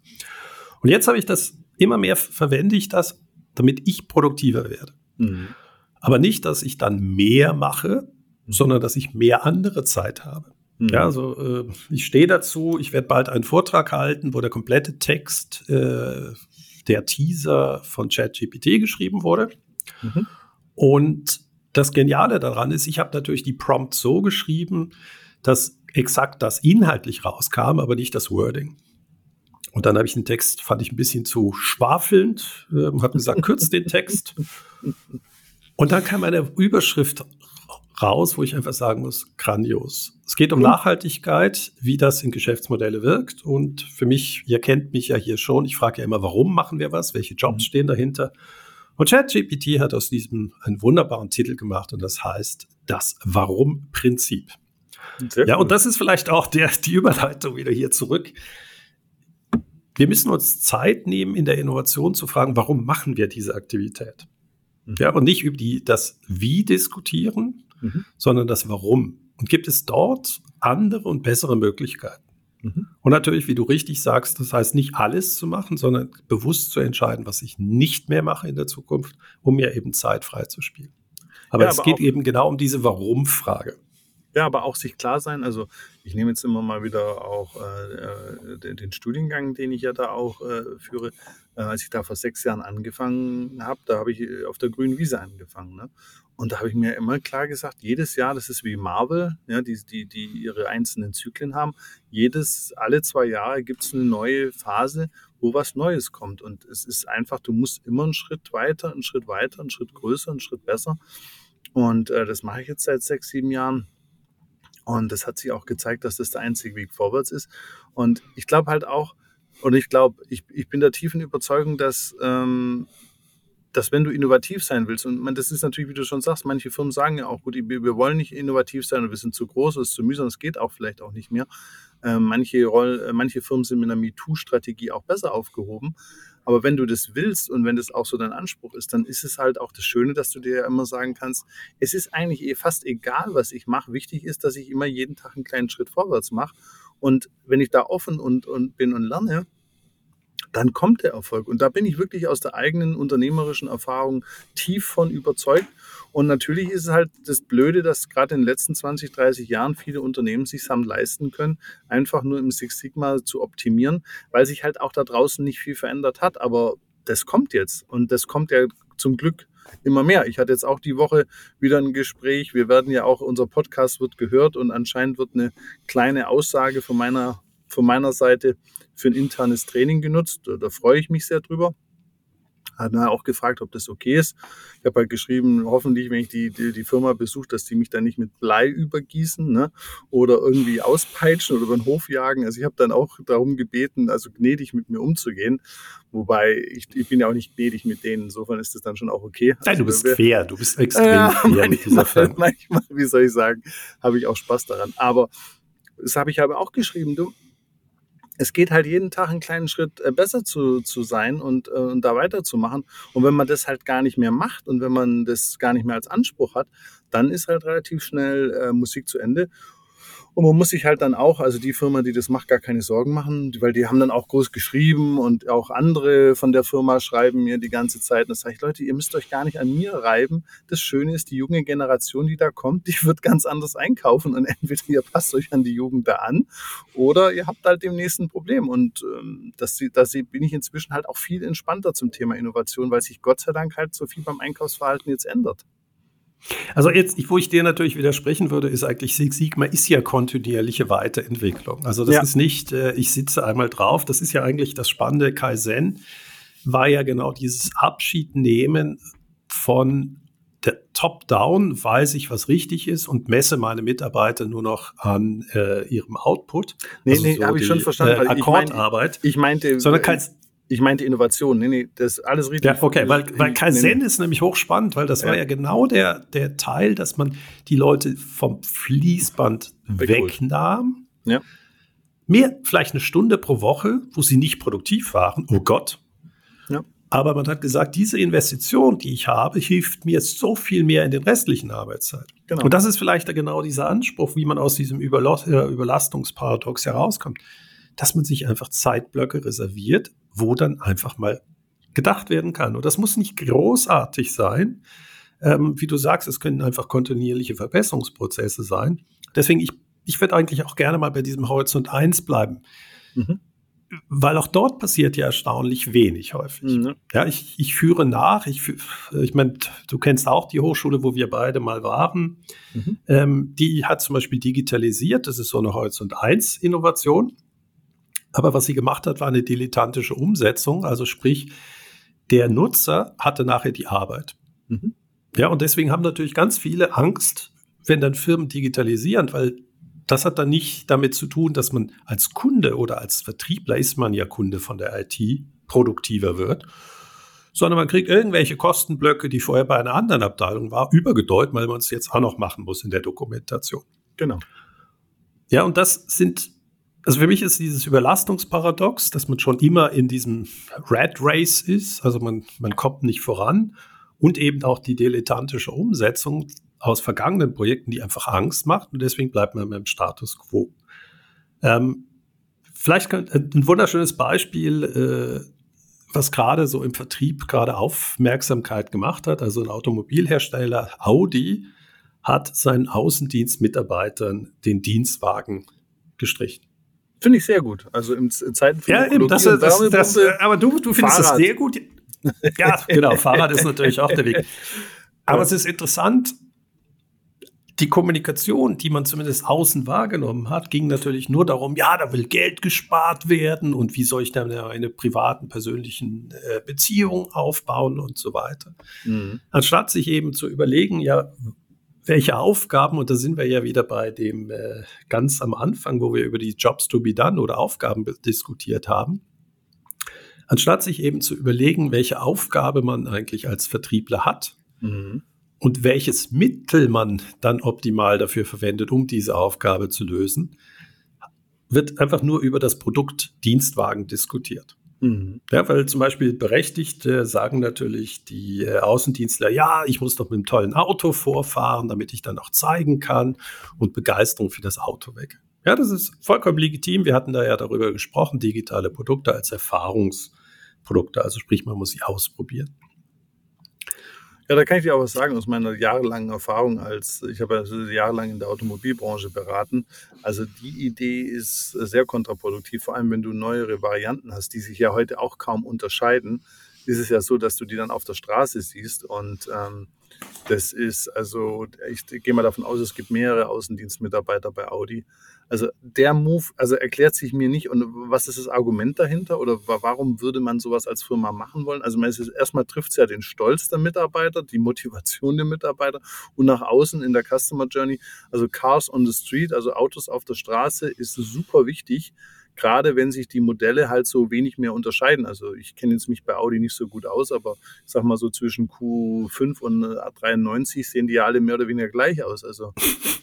Und jetzt habe ich das immer mehr verwende ich das, damit ich produktiver werde. Mhm. Aber nicht, dass ich dann mehr mache, sondern dass ich mehr andere Zeit habe. Mhm. Ja, also äh, ich stehe dazu, ich werde bald einen Vortrag halten, wo der komplette Text äh, der Teaser von ChatGPT geschrieben wurde. Mhm. Und das Geniale daran ist, ich habe natürlich die Prompt so geschrieben, dass exakt das inhaltlich rauskam, aber nicht das Wording. Und dann habe ich den Text, fand ich ein bisschen zu schwafelnd, äh, habe gesagt, kürzt den Text. Und dann kam eine Überschrift raus, wo ich einfach sagen muss, grandios. Es geht um Nachhaltigkeit, wie das in Geschäftsmodelle wirkt. Und für mich, ihr kennt mich ja hier schon, ich frage ja immer, warum machen wir was? Welche Jobs mhm. stehen dahinter? Und ChatGPT hat aus diesem einen wunderbaren Titel gemacht und das heißt das Warum-Prinzip. Ja, und das ist vielleicht auch der, die Überleitung wieder hier zurück. wir müssen uns Zeit nehmen, in der Innovation zu fragen, warum machen wir diese Aktivität? Mhm. Ja, und nicht über die, das Wie diskutieren, mhm. sondern das Warum. Und gibt es dort andere und bessere Möglichkeiten? Mhm. Und natürlich, wie du richtig sagst, das heißt nicht alles zu machen, sondern bewusst zu entscheiden, was ich nicht mehr mache in der Zukunft, um mir eben Zeit frei zu spielen. Aber ja, es aber geht eben genau um diese Warum-Frage. Ja, aber auch sich klar sein, also ich nehme jetzt immer mal wieder auch äh, äh den, den, Studiengang, den ich ja da auch äh, führe. Äh, als ich da vor sechs Jahren angefangen habe, da habe ich äh, auf der grünen Wiese angefangen. Ne? Und da habe ich mir immer klar gesagt, jedes Jahr, das ist wie Marvel, ja, die, die, die ihre einzelnen Zyklen haben. Jedes, alle zwei Jahre gibt es eine neue Phase, wo was Neues kommt. Und es ist einfach, du musst immer einen Schritt weiter, einen Schritt weiter, einen Schritt größer, einen Schritt besser. Und äh, das mache ich jetzt seit sechs, sieben Jahren. Und das hat sich auch gezeigt, dass das der einzige Weg vorwärts ist. Und ich glaube halt auch, und ich glaube, ich, ich bin der tiefen Überzeugung, dass, ähm, dass wenn du innovativ sein willst, und man, das ist natürlich, wie du schon sagst, manche Firmen sagen ja auch, gut, wir, wollen nicht innovativ sein wir sind zu groß, es ist zu mühsam, es geht auch vielleicht auch nicht mehr. Ähm, manche, Roll, äh, manche Firmen sind mit einer MeToo-Strategie auch besser aufgehoben. Aber wenn du das willst und wenn das auch so dein Anspruch ist, dann ist es halt auch das Schöne, dass du dir ja immer sagen kannst, es ist eigentlich eh fast egal, was ich mache. Wichtig ist, dass ich immer jeden Tag einen kleinen Schritt vorwärts mache. Und wenn ich da offen und, und bin und lerne, dann kommt der Erfolg. Und da bin ich wirklich aus der eigenen unternehmerischen Erfahrung tief von überzeugt. Und natürlich ist es halt das Blöde, dass gerade in den letzten 20, 30 Jahren viele Unternehmen sich haben leisten können, einfach nur im Six Sigma zu optimieren, weil sich halt auch da draußen nicht viel verändert hat. Aber das kommt jetzt und das kommt ja zum Glück immer mehr. Ich hatte jetzt auch die Woche wieder ein Gespräch. Wir werden ja auch, unser Podcast wird gehört und anscheinend wird eine kleine Aussage von meiner, von meiner Seite für ein internes Training genutzt. Da freue ich mich sehr drüber. Hat er auch gefragt, ob das okay ist. Ich habe halt geschrieben, hoffentlich, wenn ich die, die, die Firma besuche, dass die mich dann nicht mit Blei übergießen ne? oder irgendwie auspeitschen oder über den Hof jagen. Also ich habe dann auch darum gebeten, also gnädig mit mir umzugehen. Wobei ich, ich bin ja auch nicht gnädig mit denen. Insofern ist das dann schon auch okay. Nein, also, du bist wir, fair. Du bist extrem äh, fair manchmal, mit dieser Firma. Manchmal, wie soll ich sagen, habe ich auch Spaß daran. Aber das habe ich aber auch geschrieben. Du, es geht halt jeden Tag einen kleinen Schritt äh, besser zu, zu sein und, äh, und da weiterzumachen. Und wenn man das halt gar nicht mehr macht und wenn man das gar nicht mehr als Anspruch hat, dann ist halt relativ schnell äh, Musik zu Ende. Und man muss sich halt dann auch, also die Firma, die das macht, gar keine Sorgen machen, weil die haben dann auch groß geschrieben und auch andere von der Firma schreiben mir die ganze Zeit. Und das sage ich, Leute, ihr müsst euch gar nicht an mir reiben. Das Schöne ist, die junge Generation, die da kommt, die wird ganz anders einkaufen. Und entweder ihr passt euch an die Jugend da an oder ihr habt halt demnächst ein Problem. Und ähm, das, das bin ich inzwischen halt auch viel entspannter zum Thema Innovation, weil sich Gott sei Dank halt so viel beim Einkaufsverhalten jetzt ändert. Also jetzt, wo ich dir natürlich widersprechen würde, ist eigentlich Six Sigma ist ja kontinuierliche Weiterentwicklung. Also das ja. ist nicht, äh, ich sitze einmal drauf. Das ist ja eigentlich das Spannende. Kaizen war ja genau dieses Abschiednehmen von der Top-Down, weiß ich, was richtig ist und messe meine Mitarbeiter nur noch an äh, ihrem Output. Nee, also nee, so habe ich schon verstanden. Äh, Akkordarbeit. Ich, mein, ich meinte, sondern kein, ich meinte Innovation. Nee, nee, das ist alles richtig. Ja, okay, weil, weil Kaizen nee, nee. ist nämlich hochspannend, weil das ja. war ja genau der, der Teil, dass man die Leute vom Fließband Wegholt. wegnahm. Ja. Mehr, vielleicht eine Stunde pro Woche, wo sie nicht produktiv waren. Oh Gott. Ja. Aber man hat gesagt, diese Investition, die ich habe, hilft mir so viel mehr in den restlichen Arbeitszeit. Genau. Und das ist vielleicht genau dieser Anspruch, wie man aus diesem äh, Überlastungsparadox herauskommt, dass man sich einfach Zeitblöcke reserviert, wo dann einfach mal gedacht werden kann. Und das muss nicht großartig sein. Ähm, wie du sagst, es können einfach kontinuierliche Verbesserungsprozesse sein. Deswegen, ich, ich würde eigentlich auch gerne mal bei diesem Horizont 1 bleiben. Mhm. Weil auch dort passiert ja erstaunlich wenig häufig. Mhm. Ja, ich, ich führe nach. Ich, ich meine, du kennst auch die Hochschule, wo wir beide mal waren. Mhm. Ähm, die hat zum Beispiel digitalisiert. Das ist so eine Horizont 1 Innovation. Aber was sie gemacht hat, war eine dilettantische Umsetzung. Also sprich, der Nutzer hatte nachher die Arbeit. Mhm. Ja, und deswegen haben natürlich ganz viele Angst, wenn dann Firmen digitalisieren, weil das hat dann nicht damit zu tun, dass man als Kunde oder als Vertriebler ist man ja Kunde von der IT produktiver wird, sondern man kriegt irgendwelche Kostenblöcke, die vorher bei einer anderen Abteilung war, übergedeutet, weil man es jetzt auch noch machen muss in der Dokumentation. Genau. Ja, und das sind also für mich ist dieses Überlastungsparadox, dass man schon immer in diesem Red Race ist, also man, man kommt nicht voran und eben auch die dilettantische Umsetzung aus vergangenen Projekten, die einfach Angst macht und deswegen bleibt man beim Status quo. Ähm, vielleicht ein wunderschönes Beispiel, äh, was gerade so im Vertrieb gerade Aufmerksamkeit gemacht hat. Also ein Automobilhersteller Audi hat seinen Außendienstmitarbeitern den Dienstwagen gestrichen. Finde ich sehr gut. Also in Zeiten von Ja, eben, das, das, das, aber du, du findest Fahrrad. das sehr gut. Ja, genau, Fahrrad ist natürlich auch der Weg. Aber es ist interessant, die Kommunikation, die man zumindest außen wahrgenommen hat, ging natürlich nur darum, ja, da will Geld gespart werden und wie soll ich dann eine privaten, persönlichen äh, Beziehung aufbauen und so weiter. Mhm. Anstatt sich eben zu überlegen, ja, welche Aufgaben, und da sind wir ja wieder bei dem äh, ganz am Anfang, wo wir über die Jobs to be done oder Aufgaben diskutiert haben, anstatt sich eben zu überlegen, welche Aufgabe man eigentlich als Vertriebler hat mhm. und welches Mittel man dann optimal dafür verwendet, um diese Aufgabe zu lösen, wird einfach nur über das Produkt Dienstwagen diskutiert. Mhm. Ja, weil zum Beispiel Berechtigte sagen natürlich die äh, Außendienstler, ja, ich muss doch mit einem tollen Auto vorfahren, damit ich dann auch zeigen kann und Begeisterung für das Auto weg. Ja, das ist vollkommen legitim. Wir hatten da ja darüber gesprochen, digitale Produkte als Erfahrungsprodukte, also sprich, man muss sie ausprobieren. Ja, da kann ich dir auch was sagen aus meiner jahrelangen Erfahrung als, ich habe also jahrelang in der Automobilbranche beraten. Also die Idee ist sehr kontraproduktiv, vor allem wenn du neuere Varianten hast, die sich ja heute auch kaum unterscheiden. Ist es ja so, dass du die dann auf der Straße siehst und ähm, das ist also, ich gehe mal davon aus, es gibt mehrere Außendienstmitarbeiter bei Audi. Also der Move, also erklärt sich mir nicht und was ist das Argument dahinter oder warum würde man sowas als Firma machen wollen? Also man ist, erstmal trifft es ja den Stolz der Mitarbeiter, die Motivation der Mitarbeiter und nach außen in der Customer Journey, also Cars on the Street, also Autos auf der Straße ist super wichtig gerade wenn sich die Modelle halt so wenig mehr unterscheiden. Also ich kenne jetzt mich bei Audi nicht so gut aus, aber ich sag mal so zwischen Q5 und A93 sehen die ja alle mehr oder weniger gleich aus. Also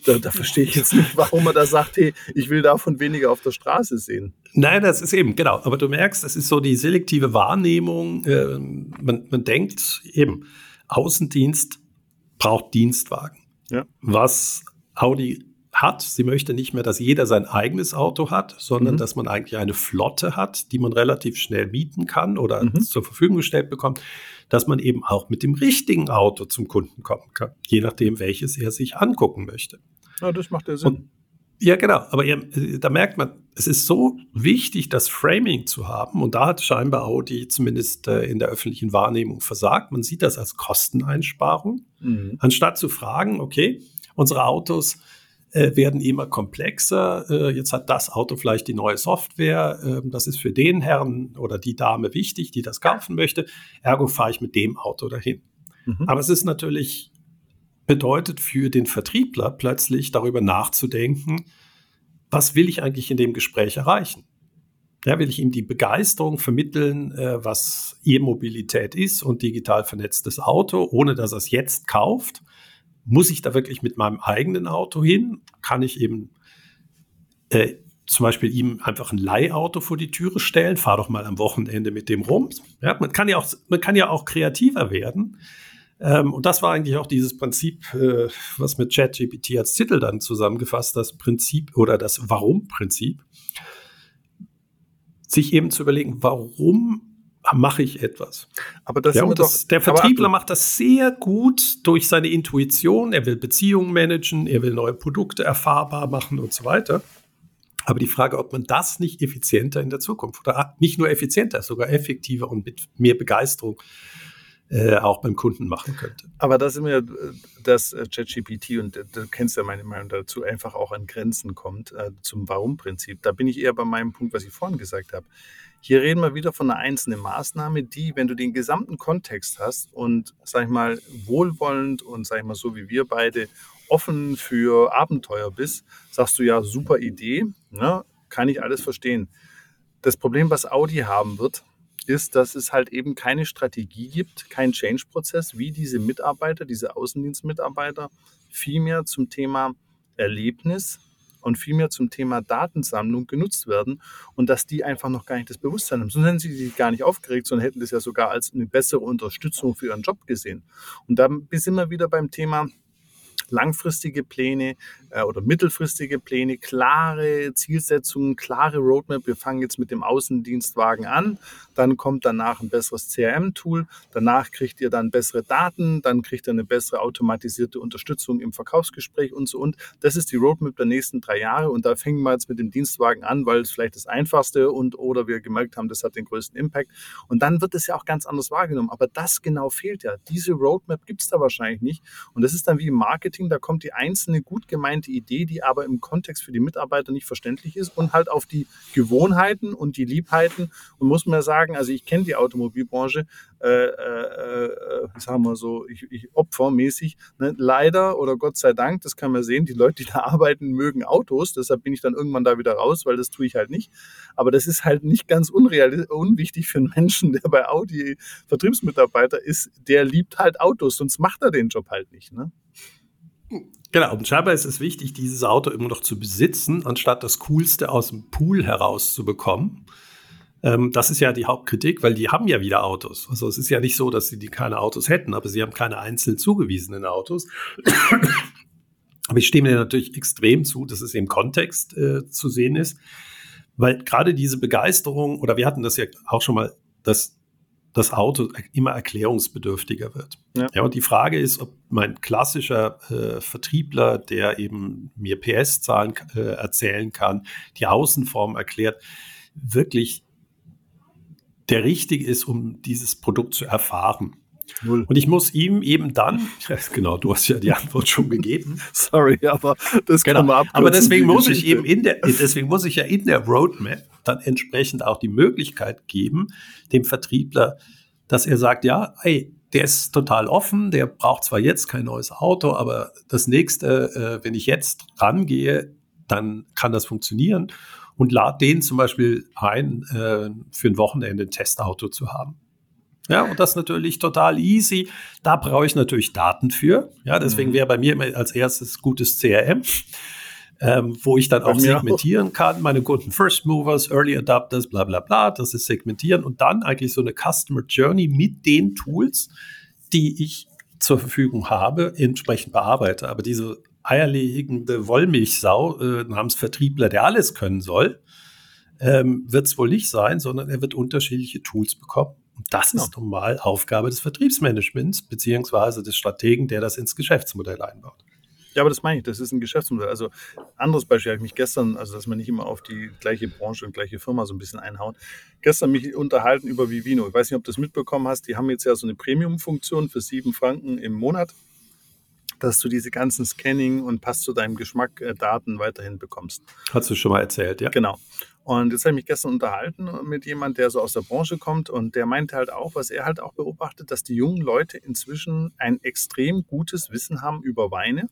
da, da verstehe ich jetzt nicht, warum man da sagt, hey, ich will davon weniger auf der Straße sehen. Nein, das ist eben, genau. Aber du merkst, das ist so die selektive Wahrnehmung. Äh, man, man denkt eben, Außendienst braucht Dienstwagen. Ja. Was Audi hat. Sie möchte nicht mehr, dass jeder sein eigenes Auto hat, sondern mhm. dass man eigentlich eine Flotte hat, die man relativ schnell mieten kann oder mhm. zur Verfügung gestellt bekommt, dass man eben auch mit dem richtigen Auto zum Kunden kommen kann, je nachdem, welches er sich angucken möchte. Ja, das macht ja Sinn. Und, ja, genau. Aber ihr, da merkt man, es ist so wichtig, das Framing zu haben. Und da hat scheinbar Audi zumindest äh, in der öffentlichen Wahrnehmung versagt. Man sieht das als Kosteneinsparung, mhm. anstatt zu fragen, okay, unsere Autos äh, werden immer komplexer. Äh, jetzt hat das Auto vielleicht die neue Software. Äh, das ist für den Herrn oder die Dame wichtig, die das kaufen möchte. Ergo fahre ich mit dem Auto dahin. Mhm. Aber es ist natürlich bedeutet für den Vertriebler plötzlich darüber nachzudenken, was will ich eigentlich in dem Gespräch erreichen? Ja, will ich ihm die Begeisterung vermitteln, äh, was E-Mobilität ist und digital vernetztes Auto, ohne dass er es jetzt kauft? Muss ich da wirklich mit meinem eigenen Auto hin? Kann ich eben äh, zum Beispiel ihm einfach ein Leihauto vor die Türe stellen? Fahr doch mal am Wochenende mit dem rum. Ja, man kann ja auch, man kann ja auch kreativer werden. Ähm, und das war eigentlich auch dieses Prinzip, äh, was mit ChatGPT als Titel dann zusammengefasst, das Prinzip oder das Warum-Prinzip. Sich eben zu überlegen, warum mache ich etwas. Aber das ja, das, doch, der Vertriebler macht das sehr gut durch seine Intuition. Er will Beziehungen managen, er will neue Produkte erfahrbar machen und so weiter. Aber die Frage, ob man das nicht effizienter in der Zukunft oder nicht nur effizienter, sogar effektiver und mit mehr Begeisterung äh, auch beim Kunden machen könnte. Aber da sind wir, äh, dass äh, ChatGPT, und du kennst ja meine Meinung dazu, einfach auch an Grenzen kommt äh, zum Warum-Prinzip. Da bin ich eher bei meinem Punkt, was ich vorhin gesagt habe. Hier reden wir wieder von einer einzelnen Maßnahme, die, wenn du den gesamten Kontext hast und, sag ich mal, wohlwollend und, sag ich mal, so wie wir beide offen für Abenteuer bist, sagst du ja, super Idee, ne? kann ich alles verstehen. Das Problem, was Audi haben wird, ist, dass es halt eben keine Strategie gibt, keinen Change-Prozess, wie diese Mitarbeiter, diese Außendienstmitarbeiter vielmehr zum Thema Erlebnis und vielmehr zum Thema Datensammlung genutzt werden und dass die einfach noch gar nicht das Bewusstsein haben. Sonst hätten sie sich gar nicht aufgeregt, sondern hätten das ja sogar als eine bessere Unterstützung für ihren Job gesehen. Und da sind wir wieder beim Thema, langfristige Pläne äh, oder mittelfristige Pläne, klare Zielsetzungen, klare Roadmap. Wir fangen jetzt mit dem Außendienstwagen an, dann kommt danach ein besseres CRM-Tool, danach kriegt ihr dann bessere Daten, dann kriegt ihr eine bessere automatisierte Unterstützung im Verkaufsgespräch und so und. Das ist die Roadmap der nächsten drei Jahre und da fängen wir jetzt mit dem Dienstwagen an, weil es vielleicht das einfachste und oder wir gemerkt haben, das hat den größten Impact und dann wird es ja auch ganz anders wahrgenommen. Aber das genau fehlt ja. Diese Roadmap gibt es da wahrscheinlich nicht und das ist dann wie im Marketing, da kommt die einzelne gut gemeinte Idee, die aber im Kontext für die Mitarbeiter nicht verständlich ist und halt auf die Gewohnheiten und die Liebheiten und muss man sagen, sagen, also ich kenne die Automobilbranche, äh, äh, äh, sagen wir so, ich, ich opfermäßig. Ne? Leider oder Gott sei Dank, das kann man sehen, die Leute, die da arbeiten, mögen Autos. Deshalb bin ich dann irgendwann da wieder raus, weil das tue ich halt nicht. Aber das ist halt nicht ganz unwichtig für einen Menschen, der bei Audi Vertriebsmitarbeiter ist. Der liebt halt Autos, sonst macht er den Job halt nicht. Ne? Genau, und scheinbar ist es wichtig, dieses Auto immer noch zu besitzen, anstatt das Coolste aus dem Pool herauszubekommen. Ähm, das ist ja die Hauptkritik, weil die haben ja wieder Autos. Also es ist ja nicht so, dass sie die keine Autos hätten, aber sie haben keine einzeln zugewiesenen Autos. aber ich stimme dir natürlich extrem zu, dass es im Kontext äh, zu sehen ist, weil gerade diese Begeisterung, oder wir hatten das ja auch schon mal, dass das Auto immer erklärungsbedürftiger wird. Ja. ja und die Frage ist, ob mein klassischer äh, Vertriebler, der eben mir PS-Zahlen äh, erzählen kann, die Außenform erklärt, wirklich der richtig ist, um dieses Produkt zu erfahren. Null. Und ich muss ihm eben dann, genau, du hast ja die Antwort schon gegeben. Sorry, aber das genau. kann man abkürzen, Aber deswegen muss ich eben in der, deswegen muss ich ja in der Roadmap dann entsprechend auch die Möglichkeit geben, dem Vertriebler, dass er sagt, ja, ey, der ist total offen, der braucht zwar jetzt kein neues Auto, aber das nächste, äh, wenn ich jetzt rangehe, dann kann das funktionieren und lade den zum Beispiel ein, äh, für ein Wochenende ein Testauto zu haben. Ja, und das ist natürlich total easy. Da brauche ich natürlich Daten für. Ja, deswegen mhm. wäre bei mir immer als erstes gutes CRM, ähm, wo ich dann auch segmentieren auch. kann. Meine Kunden First Movers, Early Adapters, bla bla bla. Das ist segmentieren und dann eigentlich so eine Customer Journey mit den Tools, die ich zur Verfügung habe, entsprechend bearbeite. Aber diese eierlegende Wollmilchsau äh, namens Vertriebler, der alles können soll, ähm, wird es wohl nicht sein, sondern er wird unterschiedliche Tools bekommen. Und das genau. ist normal Aufgabe des Vertriebsmanagements beziehungsweise des Strategen, der das ins Geschäftsmodell einbaut. Ja, aber das meine ich, das ist ein Geschäftsmodell. Also anderes Beispiel habe ich mich gestern, also dass man nicht immer auf die gleiche Branche und gleiche Firma so ein bisschen einhaut, gestern mich unterhalten über Vivino. Ich weiß nicht, ob du das mitbekommen hast, die haben jetzt ja so eine Premium-Funktion für sieben Franken im Monat dass du diese ganzen Scanning und passt zu deinem Geschmack äh, Daten weiterhin bekommst. Hast du schon mal erzählt, ja? Genau. Und jetzt habe ich mich gestern unterhalten mit jemand, der so aus der Branche kommt und der meinte halt auch, was er halt auch beobachtet, dass die jungen Leute inzwischen ein extrem gutes Wissen haben über Weine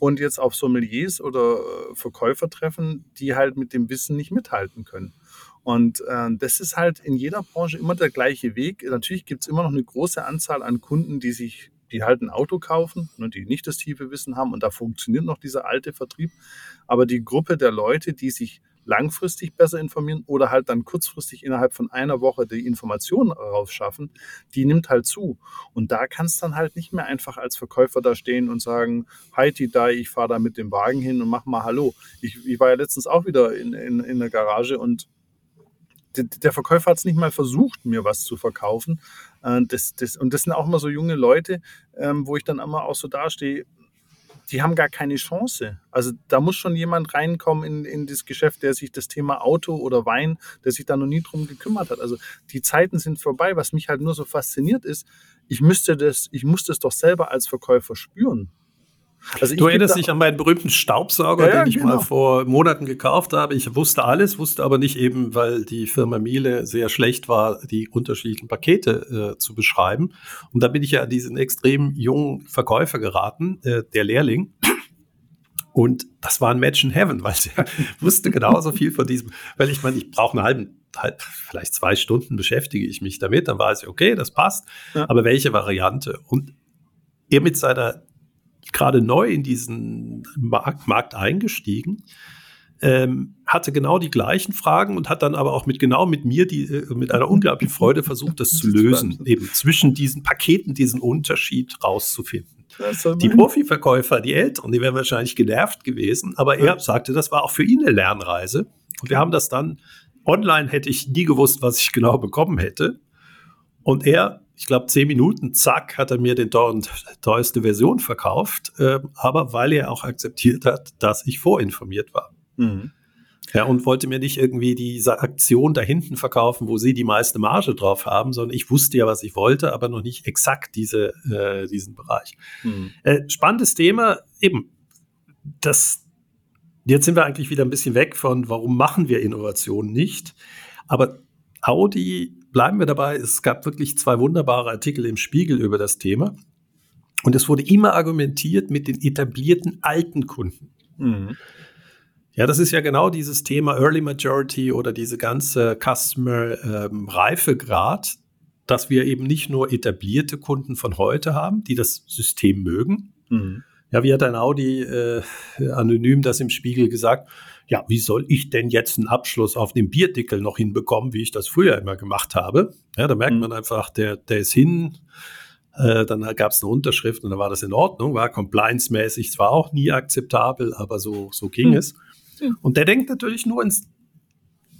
und jetzt auf Sommeliers oder äh, Verkäufer treffen, die halt mit dem Wissen nicht mithalten können. Und äh, das ist halt in jeder Branche immer der gleiche Weg. Natürlich gibt es immer noch eine große Anzahl an Kunden, die sich die halt ein Auto kaufen, ne, die nicht das tiefe Wissen haben und da funktioniert noch dieser alte Vertrieb. Aber die Gruppe der Leute, die sich langfristig besser informieren oder halt dann kurzfristig innerhalb von einer Woche die Informationen rausschaffen, die nimmt halt zu. Und da kannst dann halt nicht mehr einfach als Verkäufer da stehen und sagen, Heidi da, ich fahre da mit dem Wagen hin und mach mal Hallo. Ich, ich war ja letztens auch wieder in, in, in der Garage und der Verkäufer hat es nicht mal versucht, mir was zu verkaufen. Äh, das, das, und das sind auch immer so junge Leute, ähm, wo ich dann immer auch so dastehe, die haben gar keine Chance. Also da muss schon jemand reinkommen in, in das Geschäft, der sich das Thema Auto oder Wein, der sich da noch nie drum gekümmert hat. Also die Zeiten sind vorbei. Was mich halt nur so fasziniert ist, ich müsste das, ich muss das doch selber als Verkäufer spüren. Also du erinnerst dich an meinen berühmten Staubsauger, ja, den ich genau. mal vor Monaten gekauft habe. Ich wusste alles, wusste aber nicht eben, weil die Firma Miele sehr schlecht war, die unterschiedlichen Pakete äh, zu beschreiben. Und da bin ich ja an diesen extrem jungen Verkäufer geraten, äh, der Lehrling. Und das war ein Match in Heaven, weil der wusste genauso viel von diesem, weil ich meine, ich brauche einen halben halt vielleicht zwei Stunden beschäftige ich mich damit, dann weiß ich, okay, das passt. Ja. Aber welche Variante? Und er mit seiner gerade neu in diesen Markt, Markt eingestiegen, ähm, hatte genau die gleichen Fragen und hat dann aber auch mit genau mit mir die äh, mit einer unglaublichen Freude versucht, das zu lösen, eben zwischen diesen Paketen diesen Unterschied rauszufinden. Die Profiverkäufer, die Älteren, die wären wahrscheinlich genervt gewesen, aber er sagte, das war auch für ihn eine Lernreise. Und wir haben das dann online hätte ich nie gewusst, was ich genau bekommen hätte. Und er, ich glaube, zehn Minuten, zack, hat er mir den teuerste Version verkauft, äh, aber weil er auch akzeptiert hat, dass ich vorinformiert war. Mhm. Ja, und wollte mir nicht irgendwie diese Aktion da hinten verkaufen, wo sie die meiste Marge drauf haben, sondern ich wusste ja, was ich wollte, aber noch nicht exakt diese, äh, diesen Bereich. Mhm. Äh, spannendes Thema, eben, das, jetzt sind wir eigentlich wieder ein bisschen weg von, warum machen wir Innovationen nicht? Aber Audi, bleiben wir dabei, es gab wirklich zwei wunderbare Artikel im Spiegel über das Thema. Und es wurde immer argumentiert mit den etablierten alten Kunden. Mhm. Ja, das ist ja genau dieses Thema Early Majority oder diese ganze Customer ähm, Reifegrad, dass wir eben nicht nur etablierte Kunden von heute haben, die das System mögen. Mhm. Ja, wie hat ein Audi äh, anonym das im Spiegel gesagt? Ja, wie soll ich denn jetzt einen Abschluss auf dem Bierdickel noch hinbekommen, wie ich das früher immer gemacht habe? Ja, da merkt mhm. man einfach, der, der ist hin, äh, dann gab es eine Unterschrift und dann war das in Ordnung, war compliance-mäßig zwar auch nie akzeptabel, aber so, so ging mhm. es. Und der denkt natürlich nur ins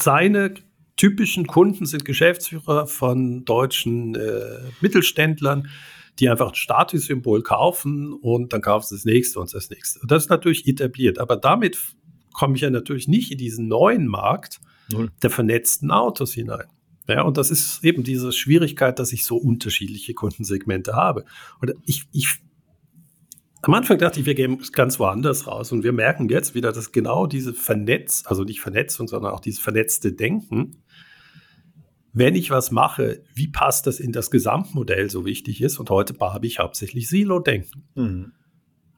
seine typischen Kunden sind Geschäftsführer von deutschen äh, Mittelständlern, die einfach ein Statussymbol kaufen und dann kaufen sie das nächste und das nächste. Und das ist natürlich etabliert. Aber damit komme ich ja natürlich nicht in diesen neuen Markt Null. der vernetzten Autos hinein. Ja, und das ist eben diese Schwierigkeit, dass ich so unterschiedliche Kundensegmente habe. Und ich, ich am Anfang dachte ich, wir gehen ganz woanders raus und wir merken jetzt wieder, dass genau diese Vernetz, also nicht Vernetzung, sondern auch dieses vernetzte Denken, wenn ich was mache, wie passt das in das Gesamtmodell so wichtig ist. Und heute habe ich hauptsächlich Silo-Denken. Mhm.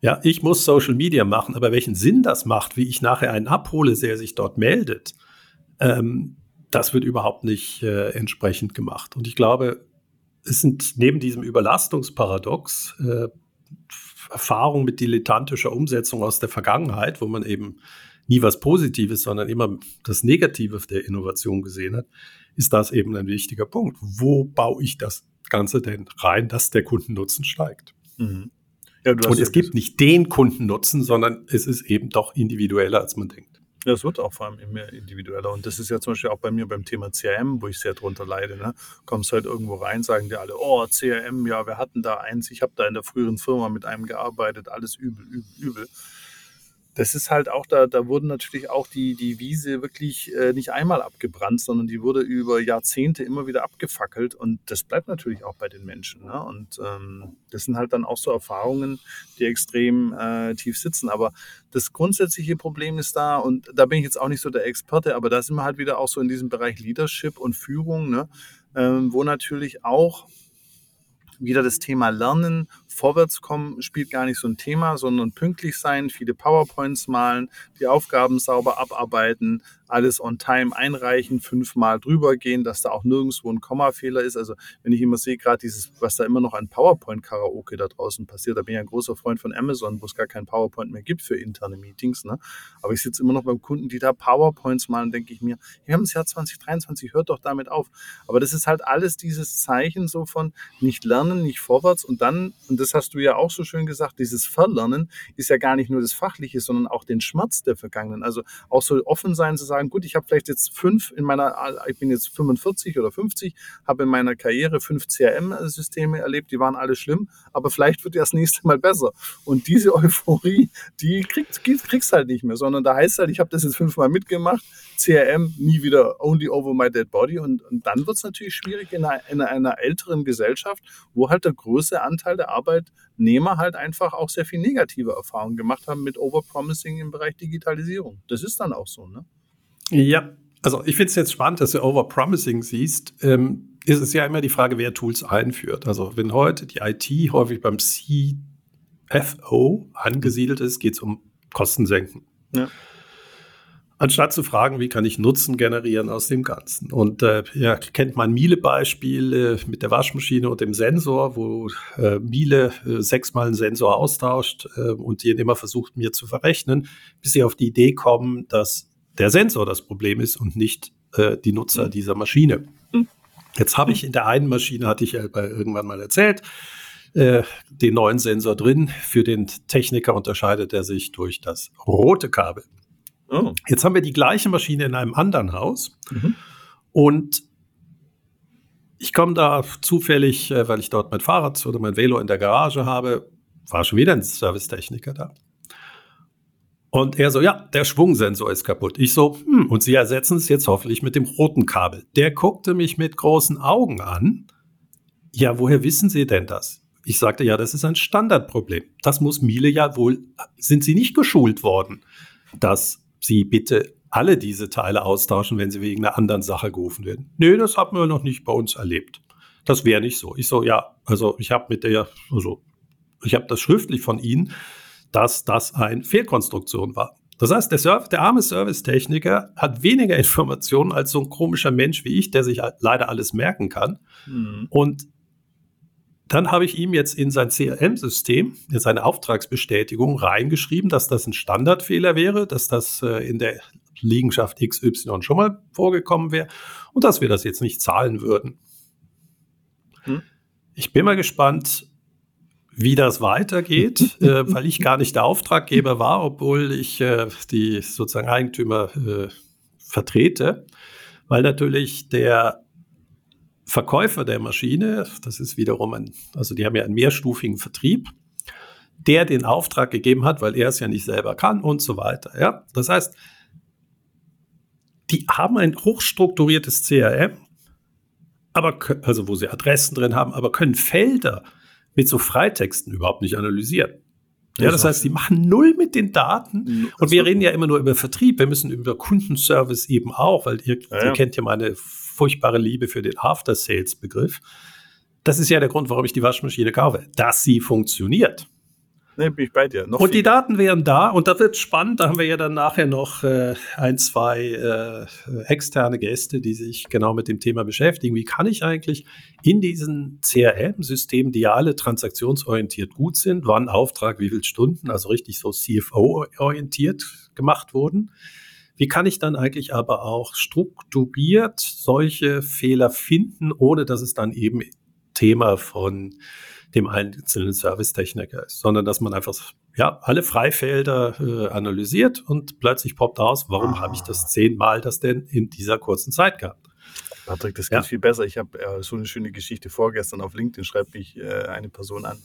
Ja, ich muss Social Media machen, aber welchen Sinn das macht, wie ich nachher einen abhole, der sich dort meldet, ähm, das wird überhaupt nicht äh, entsprechend gemacht. Und ich glaube, es sind neben diesem Überlastungsparadox äh, Erfahrung mit dilettantischer Umsetzung aus der Vergangenheit, wo man eben nie was Positives, sondern immer das Negative der Innovation gesehen hat, ist das eben ein wichtiger Punkt. Wo baue ich das Ganze denn rein, dass der Kundennutzen steigt? Mhm. Ja, Und es gibt nicht den Kundennutzen, sondern es ist eben doch individueller, als man denkt. Ja, es wird auch vor allem immer individueller. Und das ist ja zum Beispiel auch bei mir beim Thema CRM, wo ich sehr drunter leide. Ne? Kommst halt irgendwo rein, sagen dir alle, oh, CRM, ja, wir hatten da eins, ich habe da in der früheren Firma mit einem gearbeitet, alles übel, übel, übel das ist halt auch, da, da wurden natürlich auch die, die Wiese wirklich äh, nicht einmal abgebrannt, sondern die wurde über Jahrzehnte immer wieder abgefackelt und das bleibt natürlich auch bei den Menschen. Ne? Und ähm, das sind halt dann auch so Erfahrungen, die extrem äh, tief sitzen. Aber das grundsätzliche Problem ist da und da bin ich jetzt auch nicht so der Experte, aber da sind wir halt wieder auch so in diesem Bereich Leadership und Führung, ne? ähm, wo natürlich auch wieder das Thema Lernen, Vorwärtskommen spielt gar nicht so ein Thema, sondern pünktlich sein, viele PowerPoints malen, die Aufgaben sauber abarbeiten, alles on time einreichen, fünfmal drüber gehen, dass da auch nirgendwo ein Kommafehler ist. Also wenn ich immer sehe, gerade dieses, was da immer noch an PowerPoint-Karaoke da draußen passiert, da bin ich ein großer Freund von Amazon, wo es gar kein PowerPoint mehr gibt für interne Meetings. Ne? Aber ich sitze immer noch beim Kunden, die da PowerPoints malen, denke ich mir, wir haben das Jahr 2023, hört doch damit auf. Aber das ist halt alles dieses Zeichen so von nicht lernen, nicht vorwärts und dann, und das hast du ja auch so schön gesagt, dieses Verlernen ist ja gar nicht nur das Fachliche, sondern auch den Schmerz der Vergangenen. Also auch so offen sein zu sagen, sagen, gut, ich habe vielleicht jetzt fünf in meiner, ich bin jetzt 45 oder 50, habe in meiner Karriere fünf CRM-Systeme erlebt, die waren alle schlimm, aber vielleicht wird das nächste Mal besser. Und diese Euphorie, die kriegst, kriegst halt nicht mehr, sondern da heißt halt, ich habe das jetzt fünfmal mitgemacht, CRM nie wieder only over my dead body und, und dann wird es natürlich schwierig in einer, in einer älteren Gesellschaft, wo halt der größte Anteil der Arbeitnehmer halt einfach auch sehr viel negative Erfahrungen gemacht haben mit Overpromising im Bereich Digitalisierung. Das ist dann auch so, ne? Ja, also ich finde es jetzt spannend, dass du Overpromising siehst. Ähm, ist es ja immer die Frage, wer Tools einführt. Also wenn heute die IT häufig beim CFO angesiedelt ist, geht es um Kostensenken. Ja. anstatt zu fragen, wie kann ich Nutzen generieren aus dem Ganzen. Und äh, ja, kennt man Miele-Beispiel äh, mit der Waschmaschine und dem Sensor, wo äh, Miele äh, sechsmal einen Sensor austauscht äh, und die immer versucht, mir zu verrechnen, bis sie auf die Idee kommen, dass der Sensor das Problem ist und nicht äh, die Nutzer dieser Maschine. Jetzt habe ich in der einen Maschine, hatte ich ja irgendwann mal erzählt, äh, den neuen Sensor drin. Für den Techniker unterscheidet er sich durch das rote Kabel. Oh. Jetzt haben wir die gleiche Maschine in einem anderen Haus mhm. und ich komme da zufällig, äh, weil ich dort mein Fahrrad oder mein Velo in der Garage habe, war schon wieder ein Servicetechniker da. Und er so, ja, der Schwungsensor ist kaputt. Ich so, hm, und Sie ersetzen es jetzt hoffentlich mit dem roten Kabel. Der guckte mich mit großen Augen an. Ja, woher wissen Sie denn das? Ich sagte, ja, das ist ein Standardproblem. Das muss Miele ja wohl, sind Sie nicht geschult worden, dass Sie bitte alle diese Teile austauschen, wenn Sie wegen einer anderen Sache gerufen werden. Nö, das haben wir noch nicht bei uns erlebt. Das wäre nicht so. Ich so, ja, also ich habe mit der, also ich habe das schriftlich von Ihnen, dass das eine Fehlkonstruktion war. Das heißt, der, Surf, der arme Servicetechniker hat weniger Informationen als so ein komischer Mensch wie ich, der sich leider alles merken kann. Mhm. Und dann habe ich ihm jetzt in sein CRM-System, in seine Auftragsbestätigung reingeschrieben, dass das ein Standardfehler wäre, dass das äh, in der Liegenschaft XY schon mal vorgekommen wäre und dass wir das jetzt nicht zahlen würden. Hm. Ich bin mal gespannt, wie das weitergeht, äh, weil ich gar nicht der Auftraggeber war, obwohl ich äh, die sozusagen Eigentümer äh, vertrete, weil natürlich der Verkäufer der Maschine, das ist wiederum ein, also die haben ja einen mehrstufigen Vertrieb, der den Auftrag gegeben hat, weil er es ja nicht selber kann und so weiter. Ja, das heißt, die haben ein hochstrukturiertes CRM, aber also wo sie Adressen drin haben, aber können Felder mit so Freitexten überhaupt nicht analysieren. Ja, das heißt, die machen null mit den Daten. Und wir reden ja immer nur über Vertrieb. Wir müssen über Kundenservice eben auch, weil ihr, ja, ja. ihr kennt ja meine furchtbare Liebe für den After-Sales-Begriff. Das ist ja der Grund, warum ich die Waschmaschine kaufe, dass sie funktioniert. Nee, bin ich bei dir. Noch und viel. die Daten wären da und da wird spannend. Da haben wir ja dann nachher noch äh, ein, zwei äh, externe Gäste, die sich genau mit dem Thema beschäftigen. Wie kann ich eigentlich in diesen CRM-Systemen, die ja alle transaktionsorientiert gut sind, wann Auftrag, wie viele Stunden, also richtig so CFO-orientiert gemacht wurden, wie kann ich dann eigentlich aber auch strukturiert solche Fehler finden, ohne dass es dann eben Thema von dem einzelnen Servicetechniker ist, sondern dass man einfach ja, alle Freifelder äh, analysiert und plötzlich poppt aus, warum ah. habe ich das zehnmal das denn in dieser kurzen Zeit gehabt? Patrick, das geht ja. viel besser. Ich habe äh, so eine schöne Geschichte vorgestern auf LinkedIn, schreibt mich äh, eine Person an.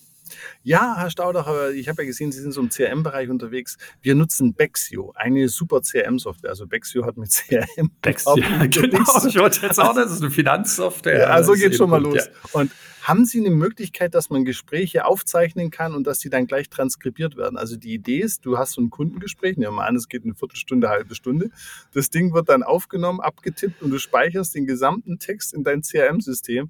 Ja, Herr Staudacher, ich habe ja gesehen, Sie sind so im CRM-Bereich unterwegs. Wir nutzen Bexio, eine super CRM-Software. Also Bexio hat mit CRM. Bexio, ja, genau. Ich wollte jetzt auch, das ist eine Finanzsoftware. Ja, so geht schon mal los. Ja. Und haben Sie eine Möglichkeit, dass man Gespräche aufzeichnen kann und dass die dann gleich transkribiert werden? Also die Idee ist, du hast so ein Kundengespräch, nehmen wir mal an, es geht eine Viertelstunde, eine halbe Stunde. Das Ding wird dann aufgenommen, abgetippt und du speicherst den gesamten Text in dein CRM-System.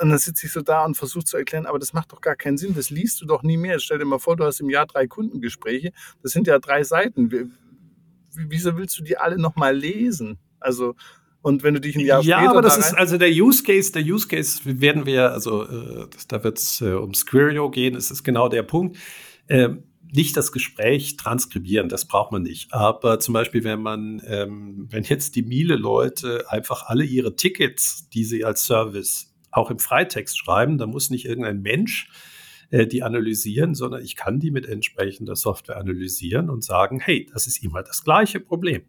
Und dann sitze ich so da und versuche zu erklären, aber das macht doch gar keinen Sinn, das liest du doch nie mehr. Stell dir mal vor, du hast im Jahr drei Kundengespräche, das sind ja drei Seiten. Wieso willst du die alle nochmal lesen? Also, und wenn du dich ein Jahr ja, später. Ja, aber das ist also der Use Case, der Use Case werden wir, also äh, da wird es äh, um Squireo gehen, das ist genau der Punkt. Ähm, nicht das Gespräch transkribieren, das braucht man nicht. Aber zum Beispiel, wenn man, ähm, wenn jetzt die Miele-Leute einfach alle ihre Tickets, die sie als Service auch im Freitext schreiben. Da muss nicht irgendein Mensch äh, die analysieren, sondern ich kann die mit entsprechender Software analysieren und sagen, hey, das ist immer das gleiche Problem.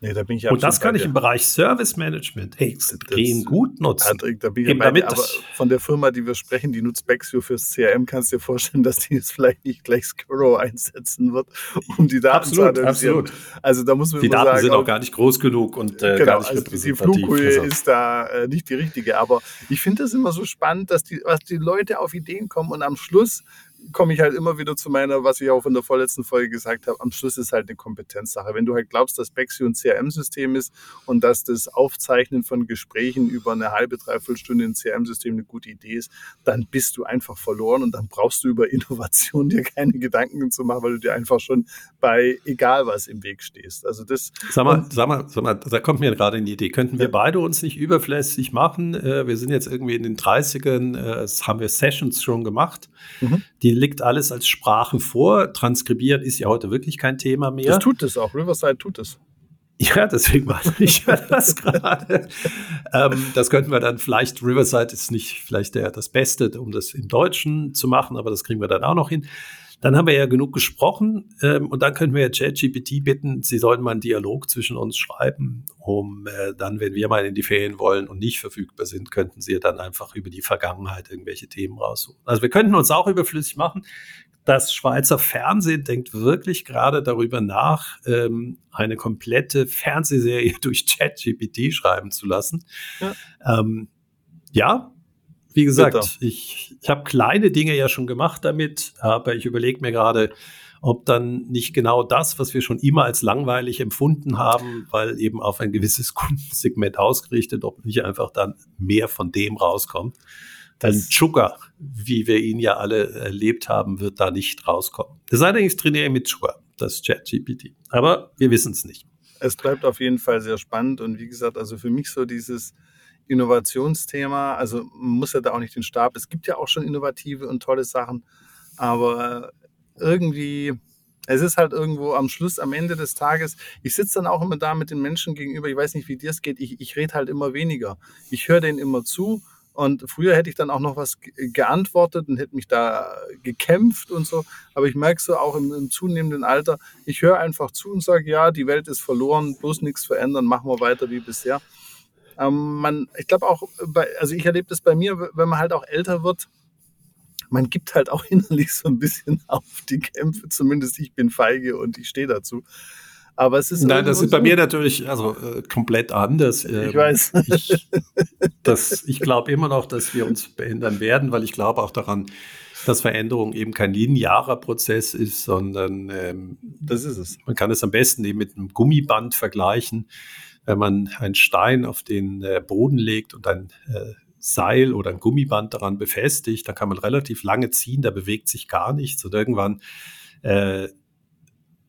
Nee, da bin ich Und das kann ich im Bereich Service Management extrem gut nutzen. Patrick, da bin ich Eben damit, aber von der Firma, die wir sprechen, die nutzt Bexio fürs CRM, kannst du dir vorstellen, dass die jetzt vielleicht nicht gleich Scuro einsetzen wird, um die Daten absolut, zu analysieren. Absolut. Also da muss man Die Daten sagen, sind auch gar nicht groß genug und äh, genau, gar nicht also Die Flughöhe also. ist da äh, nicht die richtige. Aber ich finde das immer so spannend, dass die, was die Leute auf Ideen kommen und am Schluss komme ich halt immer wieder zu meiner, was ich auch in der vorletzten Folge gesagt habe, am Schluss ist halt eine Kompetenzsache. Wenn du halt glaubst, dass Bexi ein CRM-System ist und dass das Aufzeichnen von Gesprächen über eine halbe, dreiviertel Stunde in CRM-System eine gute Idee ist, dann bist du einfach verloren und dann brauchst du über Innovation dir keine Gedanken zu machen, weil du dir einfach schon bei egal was im Weg stehst. Also das. Sag mal, sag mal, sag mal da kommt mir gerade eine Idee. Könnten wir beide uns nicht überflüssig machen? Äh, wir sind jetzt irgendwie in den 30ern, äh, haben wir Sessions schon gemacht. Mhm. Die liegt alles als Sprache vor. Transkribieren ist ja heute wirklich kein Thema mehr. Das tut es auch. Riverside tut es. Ja, deswegen mache ich das gerade. ähm, das könnten wir dann vielleicht, Riverside ist nicht vielleicht der, das Beste, um das im Deutschen zu machen, aber das kriegen wir dann auch noch hin. Dann haben wir ja genug gesprochen ähm, und dann können wir ja ChatGPT bitten, sie sollen mal einen Dialog zwischen uns schreiben, um äh, dann, wenn wir mal in die Ferien wollen und nicht verfügbar sind, könnten sie dann einfach über die Vergangenheit irgendwelche Themen raussuchen. Also wir könnten uns auch überflüssig machen. Das Schweizer Fernsehen denkt wirklich gerade darüber nach, ähm, eine komplette Fernsehserie durch ChatGPT schreiben zu lassen. Ja, ähm, ja wie gesagt, ich, ich habe kleine Dinge ja schon gemacht damit, aber ich überlege mir gerade, ob dann nicht genau das, was wir schon immer als langweilig empfunden haben, weil eben auf ein gewisses Kundensegment ausgerichtet, ob nicht einfach dann mehr von dem rauskommt. Dann Sugar, wie wir ihn ja alle erlebt haben, wird da nicht rauskommen. Das sei denn, ich trainiere mit Sugar, das ChatGPT. Aber wir wissen es nicht. Es bleibt auf jeden Fall sehr spannend und wie gesagt, also für mich so dieses, Innovationsthema. Also man muss ja da auch nicht den Stab. Es gibt ja auch schon innovative und tolle Sachen, aber irgendwie, es ist halt irgendwo am Schluss, am Ende des Tages, ich sitze dann auch immer da mit den Menschen gegenüber, ich weiß nicht, wie dir es geht, ich, ich rede halt immer weniger. Ich höre denen immer zu und früher hätte ich dann auch noch was geantwortet und hätte mich da gekämpft und so. Aber ich merke so auch im, im zunehmenden Alter, ich höre einfach zu und sage, ja, die Welt ist verloren, bloß nichts verändern, machen wir weiter wie bisher. Ähm, man, ich glaube auch, bei, also ich erlebe das bei mir, wenn man halt auch älter wird, man gibt halt auch innerlich so ein bisschen auf die Kämpfe. Zumindest ich bin feige und ich stehe dazu. Aber es ist. Nein, das ist bei mir natürlich also äh, komplett anders. ich ähm, weiß. Ich, ich glaube immer noch, dass wir uns verändern werden, weil ich glaube auch daran, dass Veränderung eben kein linearer Prozess ist, sondern ähm, das ist es. Man kann es am besten eben mit einem Gummiband vergleichen wenn man einen Stein auf den äh, Boden legt und ein äh, Seil oder ein Gummiband daran befestigt, dann kann man relativ lange ziehen, da bewegt sich gar nichts und irgendwann äh,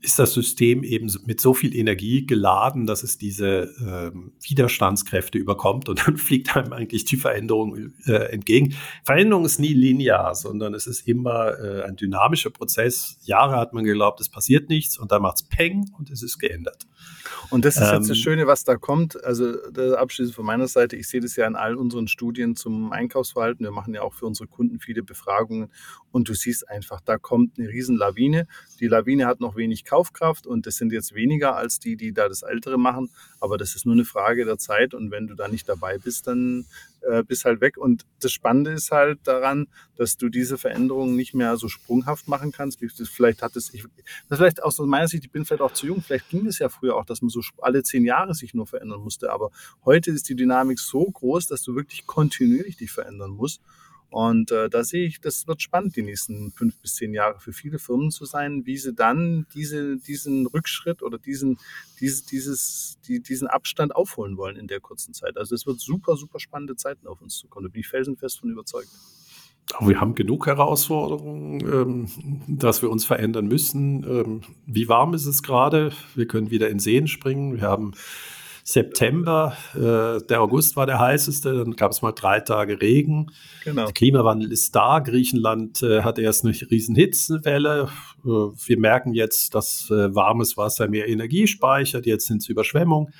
ist das System eben mit so viel Energie geladen, dass es diese ähm, Widerstandskräfte überkommt und dann fliegt einem eigentlich die Veränderung äh, entgegen. Veränderung ist nie linear, sondern es ist immer äh, ein dynamischer Prozess. Jahre hat man geglaubt, es passiert nichts und dann macht es Peng und es ist geändert. Und das ist ähm, jetzt das ähm, Schöne, was da kommt. Also abschließend von meiner Seite, ich sehe das ja in all unseren Studien zum Einkaufsverhalten. Wir machen ja auch für unsere Kunden viele Befragungen und du siehst einfach, da kommt eine Riesenlawine. Die Lawine hat noch wenig Kaufkraft und das sind jetzt weniger als die, die da das Ältere machen. Aber das ist nur eine Frage der Zeit und wenn du da nicht dabei bist, dann äh, bist halt weg. Und das Spannende ist halt daran, dass du diese Veränderungen nicht mehr so sprunghaft machen kannst. Vielleicht hat es, ich, vielleicht aus meiner Sicht, ich bin vielleicht auch zu jung, vielleicht ging es ja früher auch, dass man so alle zehn Jahre sich nur verändern musste. Aber heute ist die Dynamik so groß, dass du wirklich kontinuierlich dich verändern musst. Und äh, da sehe ich, das wird spannend, die nächsten fünf bis zehn Jahre für viele Firmen zu sein, wie sie dann diese, diesen Rückschritt oder diesen, diese, dieses, die, diesen Abstand aufholen wollen in der kurzen Zeit. Also es wird super, super spannende Zeiten auf uns zukommen. Da bin ich felsenfest von überzeugt. Wir haben genug Herausforderungen, ähm, dass wir uns verändern müssen. Ähm, wie warm ist es gerade? Wir können wieder in Seen springen. Wir haben September, äh, der August war der heißeste, dann gab es mal drei Tage Regen. Genau. Der Klimawandel ist da. Griechenland äh, hat erst eine riesen Hitzewelle. Äh, wir merken jetzt, dass äh, warmes Wasser mehr Energie speichert. Jetzt sind es Überschwemmungen.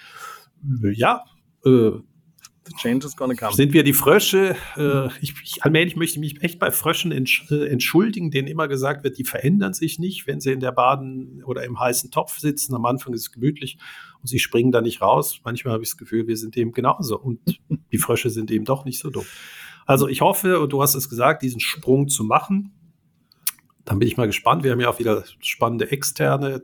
Ja, äh, The change is gonna come. Sind wir die Frösche? Äh, ich, ich, allmählich möchte ich mich echt bei Fröschen entsch äh, entschuldigen, denen immer gesagt wird, die verändern sich nicht, wenn sie in der Baden oder im heißen Topf sitzen. Am Anfang ist es gemütlich und sie springen da nicht raus. Manchmal habe ich das Gefühl, wir sind eben genauso und die Frösche sind eben doch nicht so dumm. Also ich hoffe, und du hast es gesagt, diesen Sprung zu machen. Dann bin ich mal gespannt. Wir haben ja auch wieder spannende Externe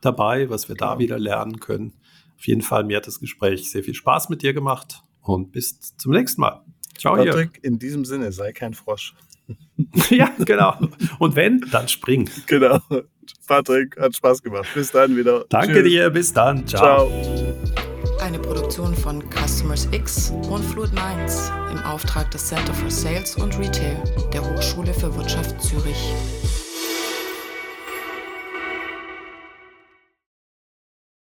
dabei, was wir da wieder lernen können. Auf jeden Fall, mir hat das Gespräch sehr viel Spaß mit dir gemacht und bis zum nächsten Mal. Ciao, Patrick, Jörg. in diesem Sinne, sei kein Frosch. ja, genau. Und wenn, dann spring. Genau. Patrick, hat Spaß gemacht. Bis dann wieder. Danke Tschüss. dir, bis dann. Ciao. Ciao. Eine Produktion von Customers X und Fluid Minds im Auftrag des Center for Sales und Retail der Hochschule für Wirtschaft Zürich.